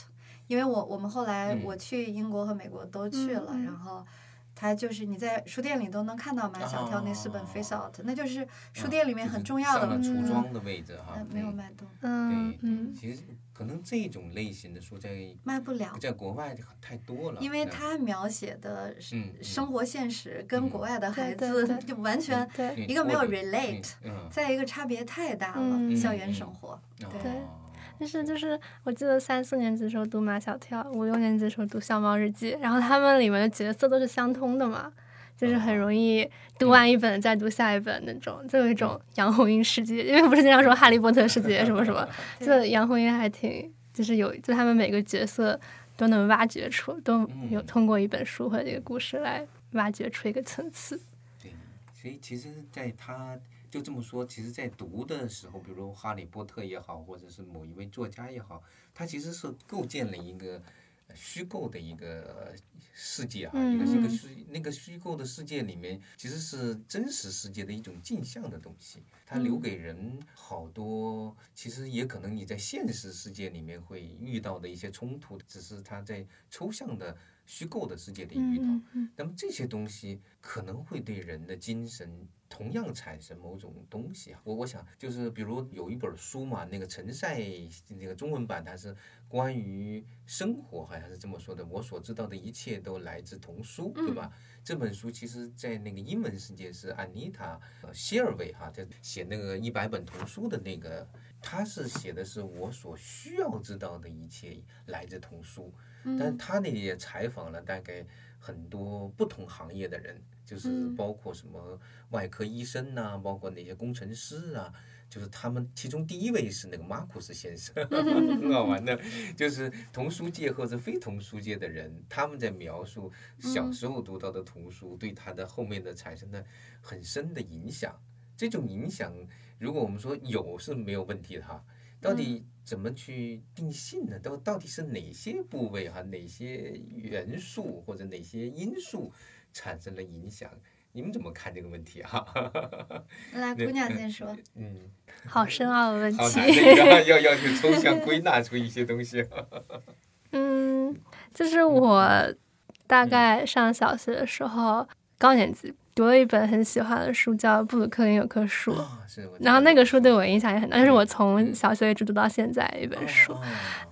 因为我我们后来嗯我去英国和美国都去了，然后它就是你在书店里都能看到马小跳那四本《Face Out》，那就是书啊店里面很重要的上了了。橱窗的位置哈呃，，没有嗯卖动，嗯嗯，其实可能这种类型的书在卖不了，在国外太多了，因为嗯它描写的是嗯嗯。生活现实跟嗯。国外的孩子 就完全一个没有 relate，嗯。嗯。再一个差别太大了，嗯。校园嗯。生活。对。哦但是就是我记得三四年级的时候读马小跳，五六年级的时候读《笑猫日记》，然后他们里面的角色都是相通的嘛，就是很容易读完一本再读下一本那种，就有一种杨红樱世界，因为不是经常说哈利波特世界什么什么，就杨红樱还挺就是有，就他们每个角色都能挖掘出，都有嗯通过一本书或者一个故事来挖掘出一个层次。对，所以其实，在他就这么说，其实，在读的时候，比如《哈利波特》也好，或者是某一位作家也好，他其实是构建了一个呃虚构的一个呃世界哈，一个是一个嗯。虚那个虚构的世界里面，其实是真实世界的一种镜像的东西，它留嗯。给人好多，其实也可能你在现实世界里面会遇到的一些冲突，只是他在抽象的虚构的世界里遇到。那么这些东西可能会对人的精神同样产生某种东西啊。我我想就是比如有一本书嘛，那个陈赛那个中文版它是关于生活，好像是这么说的。我所知道的一切都来自童书，对吧？这本书其实在那个英文世界是安妮塔呃谢尔维哈，在写那个一百本童书的那个，他是写的是我所需要知道的一切来自童书。但是他呢也采访了大概很多不同行业的人，就是嗯。包括什么外科医生呐、包括那些工程师啊，就是他们其中第一位是那个马库斯先生，很好玩的，就是童书界或者非童书界的人，他们在描述小时候读到的童书对他的后面的产生的很深的影响。这种影响，如果我们说有是没有问题的哈，到底怎么去定性呢？到到底是哪些部位哈，哪些元素或者哪些因素产生了影响？你们怎么看这个问题哈？来，姑娘先说。嗯，好深奥的问题。要要要去抽象归纳出一些东西。嗯，就是我大概上小学的时候，高年级读了一本很喜欢的书，叫《布鲁克林有棵树》。然后那个书对我影响也很大，那是我从小学一直读到现在一本书。哦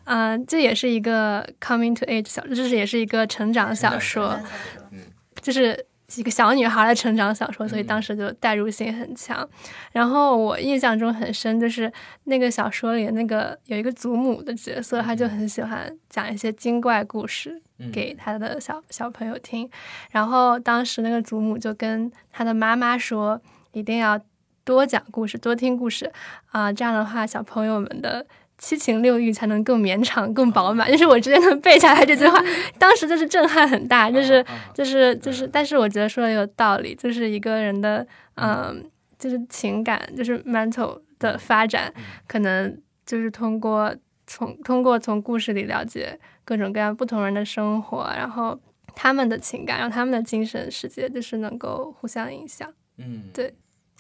嗯、这也是一个 coming to age 小，就是也是一个成长小说成长，小说嗯就是一个小女孩的成长小说，所以当时就代入性很强。然后我印象中很深，就是那个小说里那个有一个祖母的角色，她就很喜欢讲一些精怪故事嗯给她的小小朋友听。然后当时那个祖母就跟她的妈妈说，一定要多讲故事，多听故事啊、这样的话小朋友们的。七情六欲才能更绵长、更饱满，就是我直接能背下来这句话，当时就是震撼很大，就是就是就是，但是我觉得说的有道理，就是一个人的嗯，就是情感，就是 mental 的发展，可能就是通过从通过从故事里了解各种各样不同人的生活，然后他们的情感，让他们的精神世界就是能够互相影响。嗯，对，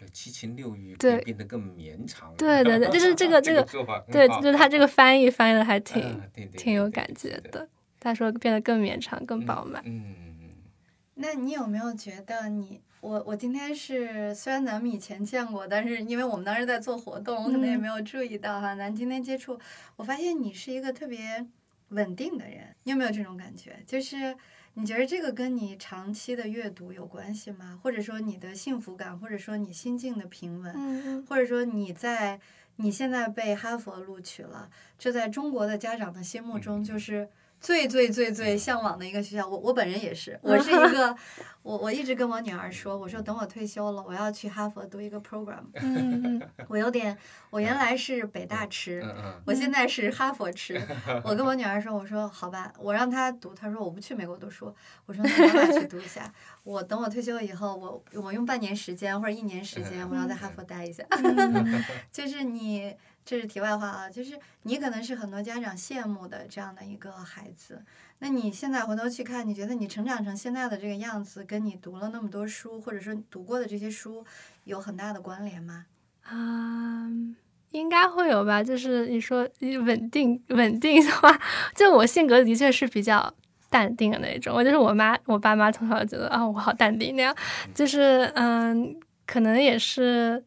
七情六欲对变得更绵长。对对对就是这个这这个对，就是他这个翻译翻译的还挺、挺有感觉的。他说变得更绵长、更饱满。嗯，嗯那你有没有觉得你我我今天是虽然咱们以前见过，但是因为我们当时在做活动，我可能也嗯没有注意到哈。咱今天接触，我发现你是一个特别稳定的人，你有没有这种感觉？就是你觉得这个跟你长期的阅读有关系吗？或者说你的幸福感，或者说你心境的平稳，嗯或者说你在你现在被哈佛录取了，这在中国的家长的心目中就是最最最最向往的一个学校。我我本人也是，我是一 个，我我一直跟我女儿说，我说等我退休了，我要去哈佛读一个 program。嗯嗯我有点，我原来是北大吃。嗯嗯我现在是哈佛吃，我跟我女儿说，我说好吧，我让她读，她说我不去美国读书，我说那咱俩去读一下。我等我退休以后，我我用半年时间或者一年时间，我要在哈佛待一下。嗯就是你，这是题外话啊，就是你可能是很多家长羡慕的这样的一个孩子。那你现在回头去看，你觉得你成长成现在的这个样子，跟你读了那么多书，或者说读过的这些书，有很大的关联吗？啊、应该会有吧。就是你说你稳定稳定的话，就我性格的确是比较淡定的那种。我就是我妈，我爸妈从小觉得啊，我好淡定那样，就是嗯，可能也是。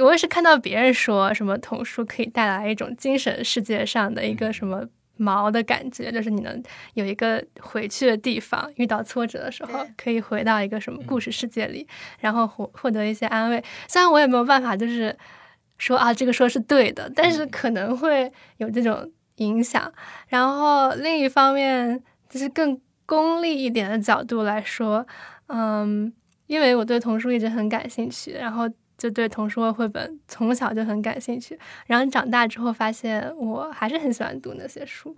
我也是看到别人说什么童书可以带来一种精神世界上的一个什么锚的感觉，就是你能有一个回去的地方，遇到挫折的时候可以回到一个什么故事世界里，然后获获得一些安慰。虽然我也没有办法，就是说啊这个说是对的，但是可能会有这种影响。然后另一方面，就是更功利一点的角度来说，嗯，因为我对童书一直很感兴趣，然后就对童书和绘本从小就很感兴趣。然后长大之后发现我还是很喜欢读那些书。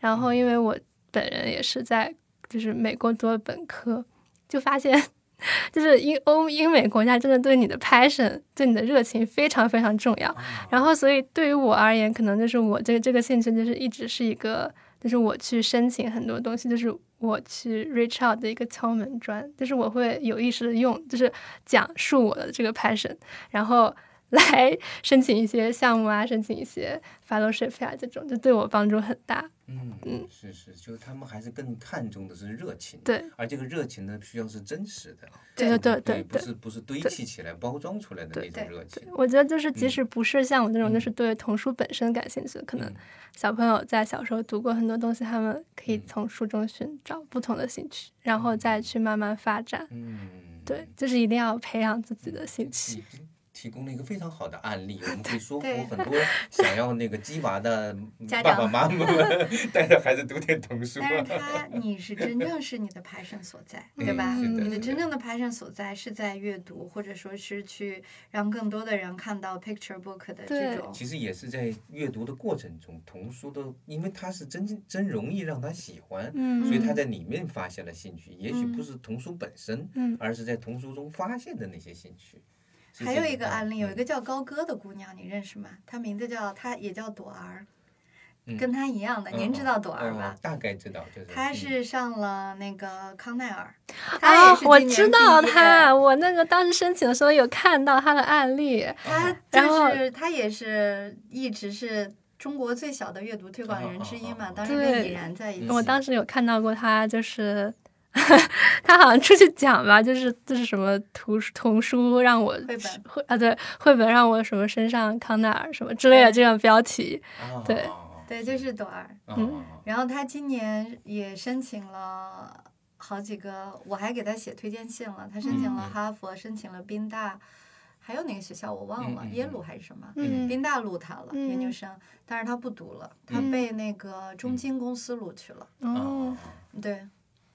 然后因为我本人也是在就是美国读的本科，就发现就是英欧英美国家真的对你的 passion 对你的热情非常非常重要。然后所以对于我而言，可能就是我这个这个兴趣就是一直是一个。就是我去申请很多东西，就是我去 reach out 的一个敲门砖，就是我会有意识的用，就是讲述我的这个 passion，然后 来申请一些项目啊，申请一些 fellowship 啊，这种就对我帮助很大。嗯嗯，是是，就是他们还是更看重的是热情，对，而这个热情呢，需要是真实的，对对对对，不是不是堆砌起来、包装出来的那种热情。我觉得就是，即使不是像我这种，嗯。就是对童书本身感兴趣，可能嗯。小朋友在小时候读过很多东西，他们可以嗯。从书中寻找不同的兴趣，然后再去慢慢发展。嗯，对，就是一定要培养自己的兴趣。你提供了一个非常好的案例，我们可以 说服很多想要那个鸡娃的爸爸妈妈们 带着孩子读点童书。但是他，你是真正是你的 passion 所在，对吧？你的真正的 passion 所在是在阅读，或者说是去让更多的人看到 picture book 的这种。其实也是在阅读的过程中，童书的，因为他是真真容易让他喜欢，嗯所以他在里面发现了兴趣。也许不是童书本身，嗯而是在童书中发现的那些兴趣。是还有一个案例，有一嗯个叫高歌的姑娘，你认识吗？她名字叫，她也叫朵儿，嗯跟她一样的。您知道朵儿吧哦？大概知道，就是她嗯是上了那个康奈尔，啊，我知道她，我那个当时申请的时候有看到她的案例。他然后就是她也是一直是中国最小的阅读推广人之一嘛，当时跟对已然在一起。我当时有看到过他，就是 他好像出去讲吧，就是就是什么图书童书让我绘本。绘啊对绘本让我什么身上康奈尔什么之类的这种标题。啊对。对，就是朵儿。嗯。然后他今年也申请了好几个，我还给他写推荐信了。他申请了嗯哈佛，申请了宾大，还有哪个学校我忘了，耶鲁还是什么？嗯。宾大录他了，研究嗯生，但是他不读了，他嗯。被那个中金公司录取了。哦，对，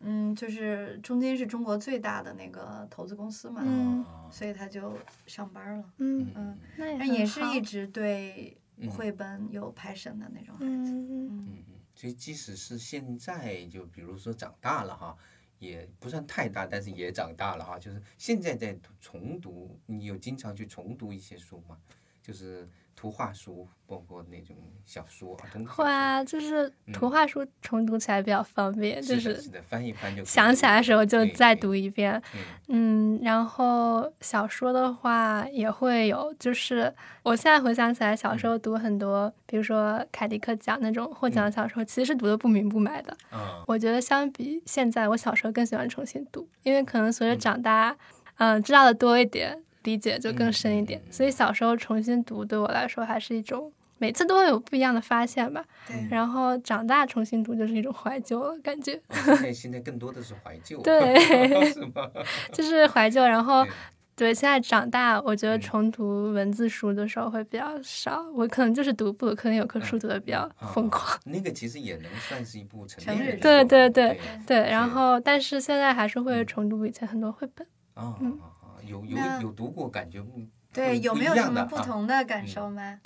嗯，就是中金是中国最大的那个投资公司嘛，嗯所以他就上班了。嗯，嗯，那也但也是一直对嗯绘本有 passion 的那种孩子。嗯嗯嗯，所以即使是现在，就比如说长大了哈，也不算太大，但是也长大了哈。就是现在在重读，你有经常去重读一些书吗？就是图画书，包括那种小说、啊，真的。会啊，就是图画书重读起来比较方便，就是的，是的，翻一翻就想起来的时候就再读一遍。嗯。嗯，然后小说的话也会有，就是我现在回想起来，小时候读很多，比如说凯迪克奖那种获奖小说，其实是读的不明不白的。嗯，我觉得相比现在，我小时候更喜欢重新读，因为可能随着嗯。长大，嗯、知道的多一点，理解就更嗯深一点。所以小时候重新读对我来说还是一种。每次都会有不一样的发现吧，对，然后长大重新读就是一种怀旧了，感觉哦 现在现在更多的是怀旧，对 是吗？就是怀旧。然后对对，现在长大，我觉得嗯重读文字书的时候会比较少。我可能就是读布鲁克林有棵树读的比较啊疯狂，那个其实也能算是一部成成人年人的对对对对对。然后，但是现在还是会嗯重读以前很多绘本。啊嗯！有有有读过，感觉不对，有没有什么不同的感受吗？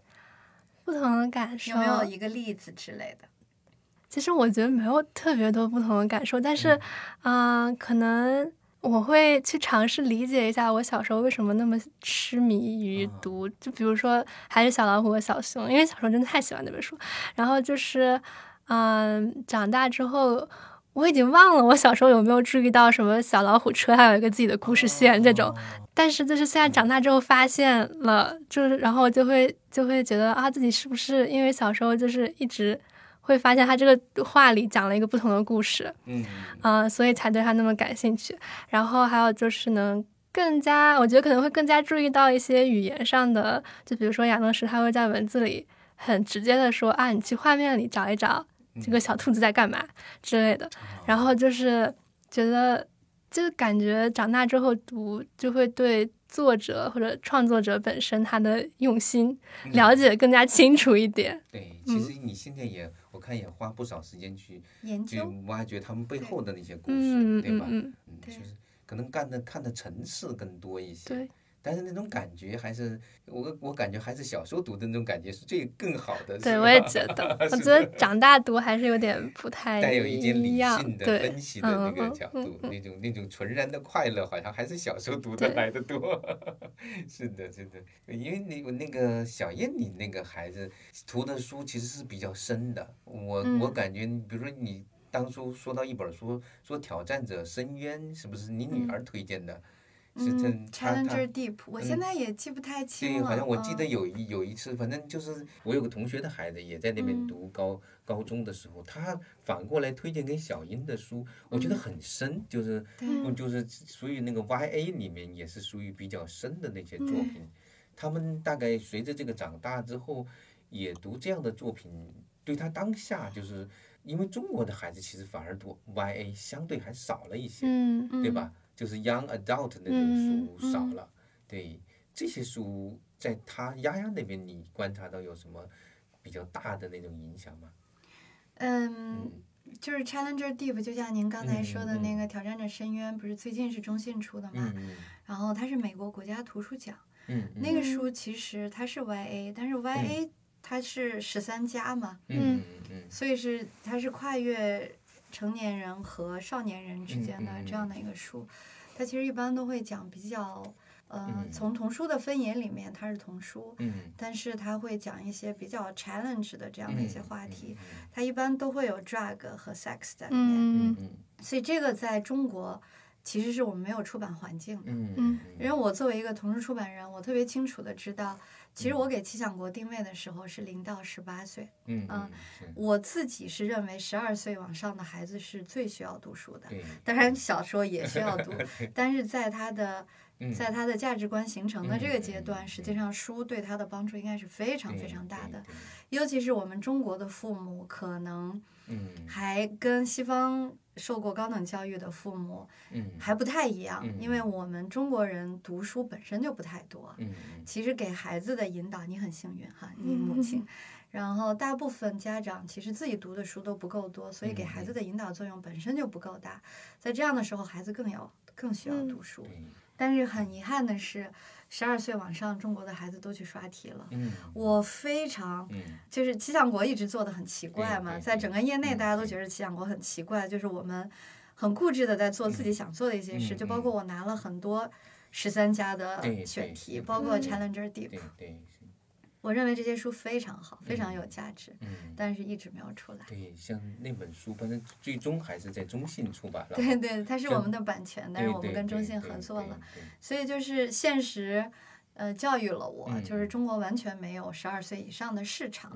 不同的感受，有没有一个例子之类的？其实我觉得没有特别多不同的感受，但是，嗯、可能我会去尝试理解一下我小时候为什么那么痴迷于啊读，就比如说还是小老虎和小熊，因为小时候真的太喜欢那本书。然后就是，嗯、长大之后。我已经忘了我小时候有没有注意到什么小老虎车，还有一个自己的故事线这种，哦但是就是现在长大之后发现了，就是然后就会就会觉得啊，自己是不是因为小时候就是一直会发现他这个话里讲了一个不同的故事，嗯啊、所以才对他那么感兴趣。然后还有就是能更加，我觉得可能会更加注意到一些语言上的，就比如说亚当时他会在文字里很直接的说啊，你去画面里找一找这个小兔子在干嘛之类的。然后就是觉得，就感觉长大之后读就会对作者或者创作者本身他的用心嗯了解更加清楚一点。对，嗯其实你现在也，我看也花不少时间去去研究，挖掘他们背后的那些故事，嗯对吧？嗯就是可能干的看的层次更多一些。对。但是那种感觉还是我我感觉还是小时候读的那种感觉是最更好的。对，我也觉得，我觉得长大读还是有点不 太带有一点理性的分析的那个嗯角度，那种那种纯然的快乐，好像还是小时候读的来的多。是的，是的，因为那个那个小燕，你那个孩子读的书其实是比较深的。我、我嗯感觉，比如说你当初说到一本书，说《挑战者深渊》，是不是你女嗯儿推荐的？是真嗯他他，Challenger Deep，我现嗯在也记不太清了对，好像我记得嗯有一有一次，反正就是我有个同学的孩子也在那边嗯读高、高中的时候，他反过来推荐给小英的书，我觉得嗯很深，就是就是属于那个 YA 里面也是属于比较深的那些作嗯品。他们大概随着这个长大之后，也读这样的作品，对他当下就是因为中国的孩子其实反而读 YA 相对还少了一些。嗯嗯对吧？就是 young adult 那嗯种书少了，对这些书在他丫丫那边，你观察到有什么比较大的那种影响吗？嗯，嗯。就是 Challenger Deep，就像您刚才说的那个《挑战者深渊》，不是最近是中信出的嘛？嗯然后它是美国国家图书奖，那个书其实它是 YA，但是 YA 它是十三加嘛，嗯嗯。所以是它是跨越成年人和少年人之间的这样的一个书。它其实一般都会讲比较，呃，嗯。从童书的分野里面它是童书，嗯。但是它会讲一些比较 challenge 的这样的一些话题。嗯它一般都会有 drug 和 sex 在里面，嗯嗯。所以这个在中国其实是我们没有出版环境的。嗯嗯。因为我作为一个同时出版人，我特别清楚的知道，其实我给七想国定位的时候是零到十八岁，嗯嗯嗯我自己是认为十二岁往上的孩子是最需要读书的。对。当然，小时候也需要读，但是在他的嗯。在他的价值观形成的这个阶段，嗯实际上书对他的帮助应该是非常非常大的。尤其是我们中国的父母，可能嗯。还跟西方受过高等教育的父母嗯还不太一样，因为嗯我们中国人读书本身就不太多。嗯其实给孩子的引导，你很幸运哈，你母亲。然后大部分家长其实自己读的书都不够多，所以给孩子的引导作用本身就不够大。在这样的时候，孩子更要更需要读书。但是很遗憾的是，十二岁往上，中国的孩子都去刷题了。嗯。我非常嗯就是气象国一直做的很奇怪嘛，在整个业内嗯大家都觉得气象国很奇怪，就是我们很固执的在做自己想做的一些事，嗯就包括我拿了很多十三家的选题，包括嗯。Challenger Deep，我认为这些书非常好，非常有价值，嗯。但是一直没有出来。对，像那本书，反正最终还是在中信出版了。对对，它是我们的版权，但是我们跟中信合作了，所以就是现实，呃，教育了我，就是嗯中国完全没有十二岁以上的市场。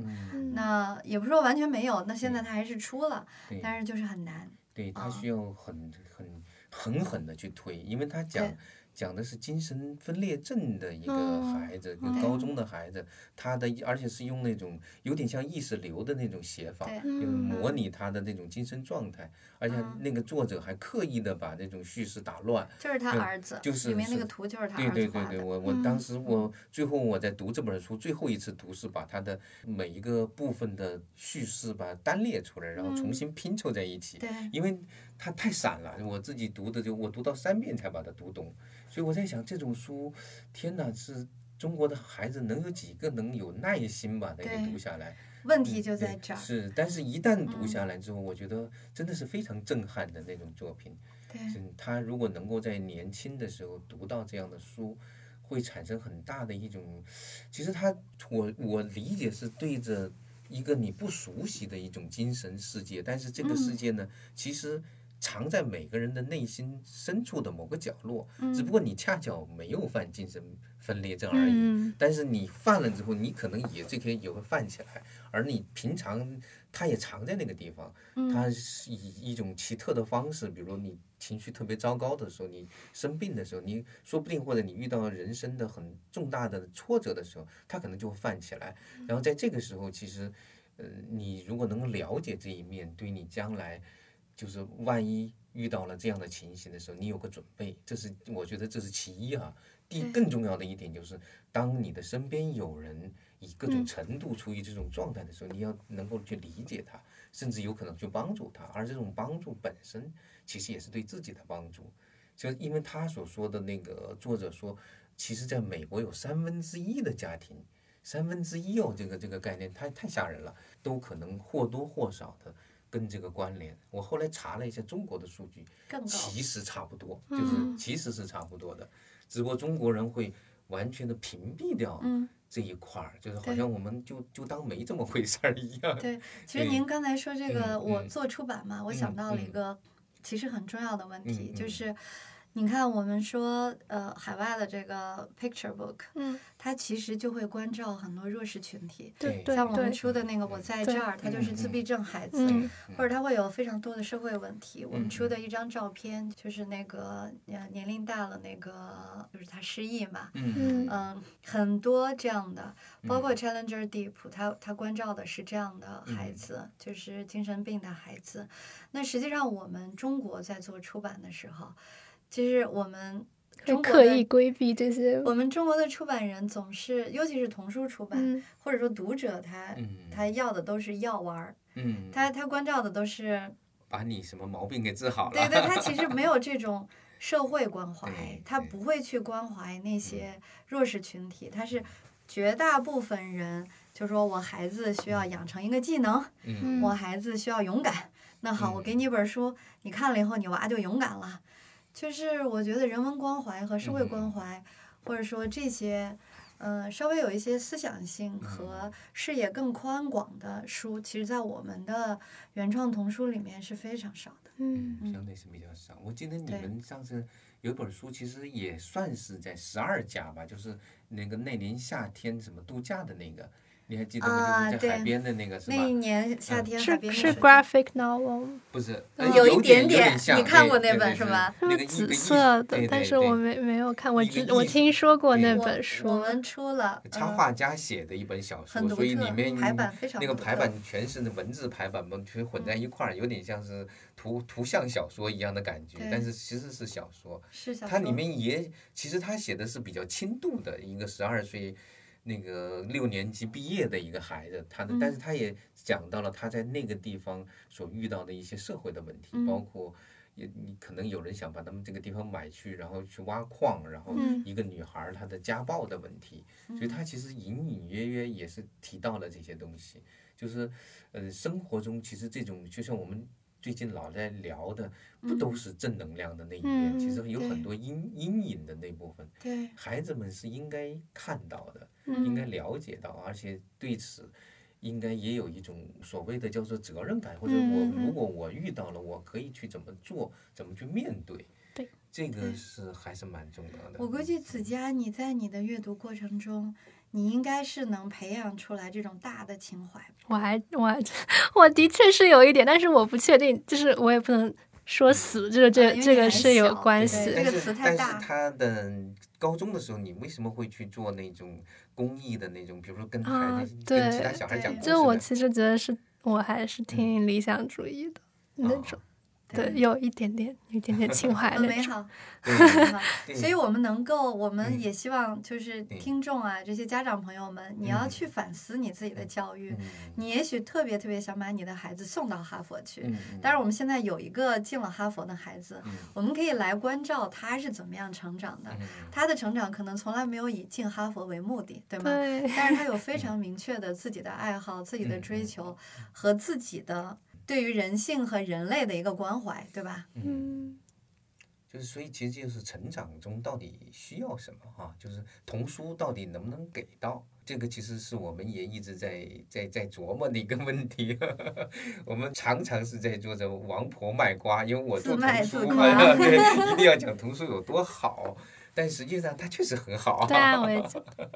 那也不是说完全没有，那现在它还是出了，但是就是很难。对他啊需要很很狠狠的去推，因为它讲对讲的是精神分裂症的一个哦孩子，就对高中的孩子，他的而且是用那种有点像意识流的那种写法，对，就嗯模拟他的那种精神状态，而且嗯那个作者还刻意的把那种叙事打乱。就是他儿子，就是里面那个图就是他对儿子画对对。我我嗯当时我最后我在读这本书最后一次读是把他的每一个部分的叙事把它单列出来，然后重嗯新拼凑在一起。对，因为它太散了，我自己读的就我读到三遍才把它读懂，所以我在想这种书，天哪，是中国的孩子能有几个能有耐心把它给读下来？问题就在这儿。是，但是一旦读嗯下来之后，我觉得真的是非常震撼的那种作品。对，他如果能够在年轻的时候读到这样的书，会产生很大的一种，其实他我我理解是对着一个你不熟悉的一种精神世界，但是这个世嗯界呢，其实藏在每个人的内心深处的某个角落，嗯只不过你恰巧没有犯精神分裂症而已。嗯但是你犯了之后，你可能也这些也会犯起来，而你平常它也藏在那个地方，嗯它是以一种奇特的方式，比如你情绪特别糟糕的时候，你生病的时候，你说不定或者你遇到人生的很重大的挫折的时候，它可能就会犯起来。然后在这个时候，其实，呃，你如果能够了解这一面，对你将来就是万一遇到了这样的情形的时候，你有个准备，这是我觉得这是其一啊。第更重要的一点就是，当你的身边有人以各种嗯程度处于这种状态的时候，你要能够去理解他，甚至有可能去帮助他，而这种帮助本身其实也是对自己的帮助。就因为他所说的那个作者说，其实在美国有三分之一的家庭，三分之一哦，这个这个概念太太吓人了，都可能或多或少的跟这个关联。我后来查了一下中国的数据，其实差不多，就是嗯。其实是差不多的，只不过中国人会完全的屏蔽掉嗯，这一块儿，就是好像我们就就当没这么回事儿一样。对，其实您刚才说这个，我做出版嘛，我想嗯到了一嗯个其实很重要的问题，就是你看我们说呃海外的这个 picture book，嗯，它其实就会关照很多弱势群体，对对对像我们对，出的那个我在这儿，它就是自闭症孩子。嗯或者他会有非常多的社会问题。我们嗯出的一张照片，就是那个呃年龄大了那个，就是他失忆嘛，嗯嗯嗯，很多这样的，包嗯括 Challenger Deep，他他关照的是这样的孩子，就是精神病的孩子。那实际上我们中国在做出版的时候，其实我们会中国刻意规避这些，我们中国的出版人总是，尤其是童书出版，嗯或者说读者他嗯他要的都是药丸儿，嗯，他他关照的都是。把你什么毛病给治好了。对对，他其实 没有这种社会关怀，他不会去关怀那些弱势群体，他是绝大部分人就说我孩子需要养成一个技能，嗯我孩子需要勇敢。那好，我给你一本书，你看了以后，你娃就勇敢了。就是我觉得人文关怀和社会关嗯怀，或者说这些。呃，稍微有一些思想性嗯和视野更宽广的书，其实，在我们的原创童书里面是非常少的。嗯嗯，相对是比较少。我记得你们上次有一本书，其实也算是在十二家吧，就是那个那年夏天什么度假的那个，你还记得吗？啊就是在海对边的那个是吧那？一年夏嗯天海是是 graphic novel，不是，有一点点你看过那本是吧它是紫色的但是我没没有看，我一个知我听说过那本书，我们出了嗯。插画家写的一本小说，所以里面排版非常那个排版全是那文字排版嘛，全混在一块儿，有点像是图图像小说一样的感觉，但是其实是小说。是小它里面也其实他写的是比较轻度的一个十二岁那个六年级毕业的一个孩子，他的、但是嗯他也讲到了他在那个地方所遇到的一些社会的问题，嗯。包括。也你可能有人想把他们这个地方买去，然后去挖矿，然后嗯。一个女孩她的家暴的问题，所以他其实隐隐约约也是提到了这些东西，就是呃生活中其实这种就像我们最近老在聊的，不都是正能量的那一面，其实有很多阴阴影的那部分，对。孩子们是应该看到的，应嗯该了解到，而且对此。应该也有一种所谓的叫做责任感，或者我如果我遇到了，我可以去怎么做，怎么去面对。对，这个是还是蛮重要的。我估计子佳你在你的阅读过程中，你应该是能培养出来这种大的情怀。我还我还我的确是有一点，但是我不确定，就是我也不能说死，就是这、啊这个是有关系。这个词太大但是他的高中的时候，你为什么会去做那种公益的那种，比如说跟孩啊子、跟其他小孩讲故事的就我其实觉得是我还是挺理想主义的、那哦种，对，有一点点，有一点点情怀很那种。美好，所以我们能够，我们嗯也希望就是听众啊，这些家长朋友们，你要嗯去反思你自己的教育。嗯你也许特别特别想把你的孩子送到哈佛去，但是我们现在有一个进了哈佛的孩子，嗯我们可以来关照他是怎么样成长的。嗯他的成长可能从来没有以进哈佛为目的，对吗？对，但是他有 非常明确的自己的爱好、自己的追求和自己的对于人性和人类的一个关怀，对吧？嗯，嗯，就是所以其实就是成长中到底需要什么哈、就是童书到底能不能给到？这个其实是我们也一直在在在琢磨的一个问题。我们常常是在做着王婆卖瓜，因为我做童书 对，一定要讲童书有多好。但实际上它确实很好。对啊，我也觉得。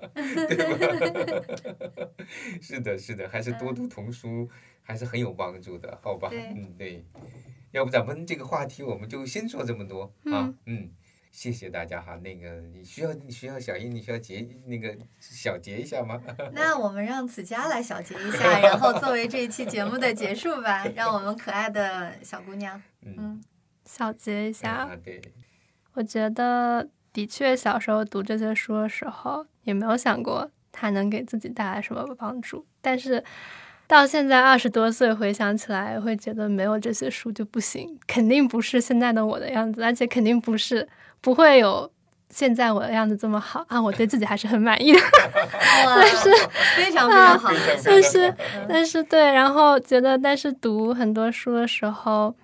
是的，是的，还是多读童书还是很有帮助的，好吧？嗯，对。要不咱们这个话题我们就先说这么多啊，嗯，谢谢大家哈。那个你需要你需要小英，你需要结那个小结一下吗？那我们让子佳来小结一下，然后作为这一期节目的结束吧，让我们可爱的小姑娘，嗯，嗯小结一下，啊，对，我觉得的确小时候读这些书的时候，也没有想过它能给自己带来什么帮助，但是。到现在二十多岁回想起来，会觉得没有这些书就不行，肯定不是现在的我的样子，而且肯定不是不会有现在我的样子这么好啊！我对自己还是很满意的。但是，非常非常好但是但是对，然后觉得，但是读很多书的时候，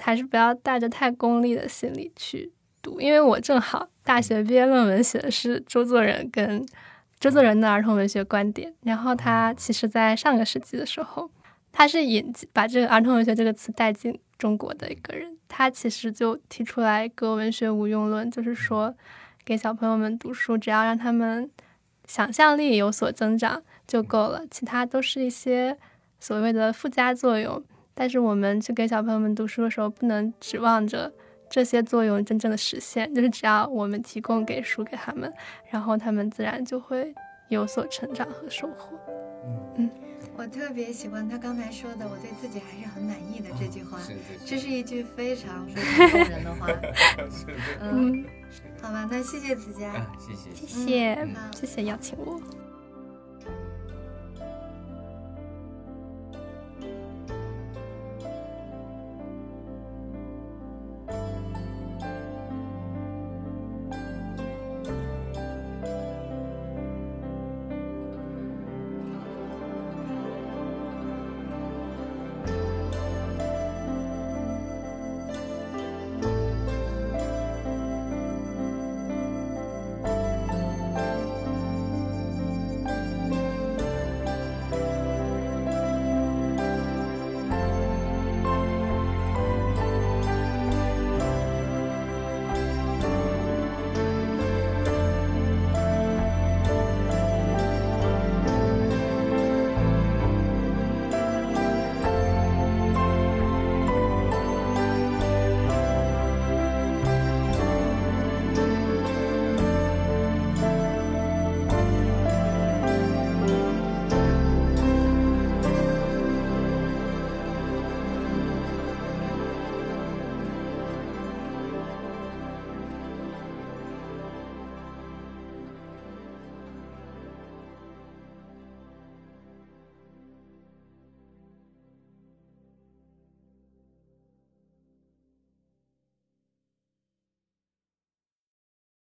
还是不要带着太功利的心理去读，因为我正好大学毕业论文写的是周作人跟周作人的儿童文学观点，然后他其实在上个世纪的时候，他是引进把这个儿童文学这个词带进中国的一个人，他其实就提出来一个文学无用论，就是说给小朋友们读书，只要让他们想象力有所增长就够了，其他都是一些所谓的附加作用。但是我们去给小朋友们读书的时候，不能指望着这些作用真正的实现，就是只要我们提供给书给他们，然后他们自然就会有所成长和收获。嗯我特别喜欢他刚才说的“我对自己还是很满意的”这句话，这是一句非常非常动人的话。嗯，嗯，好吧，那谢谢子佳。啊，谢谢。谢谢，嗯谢谢邀请我。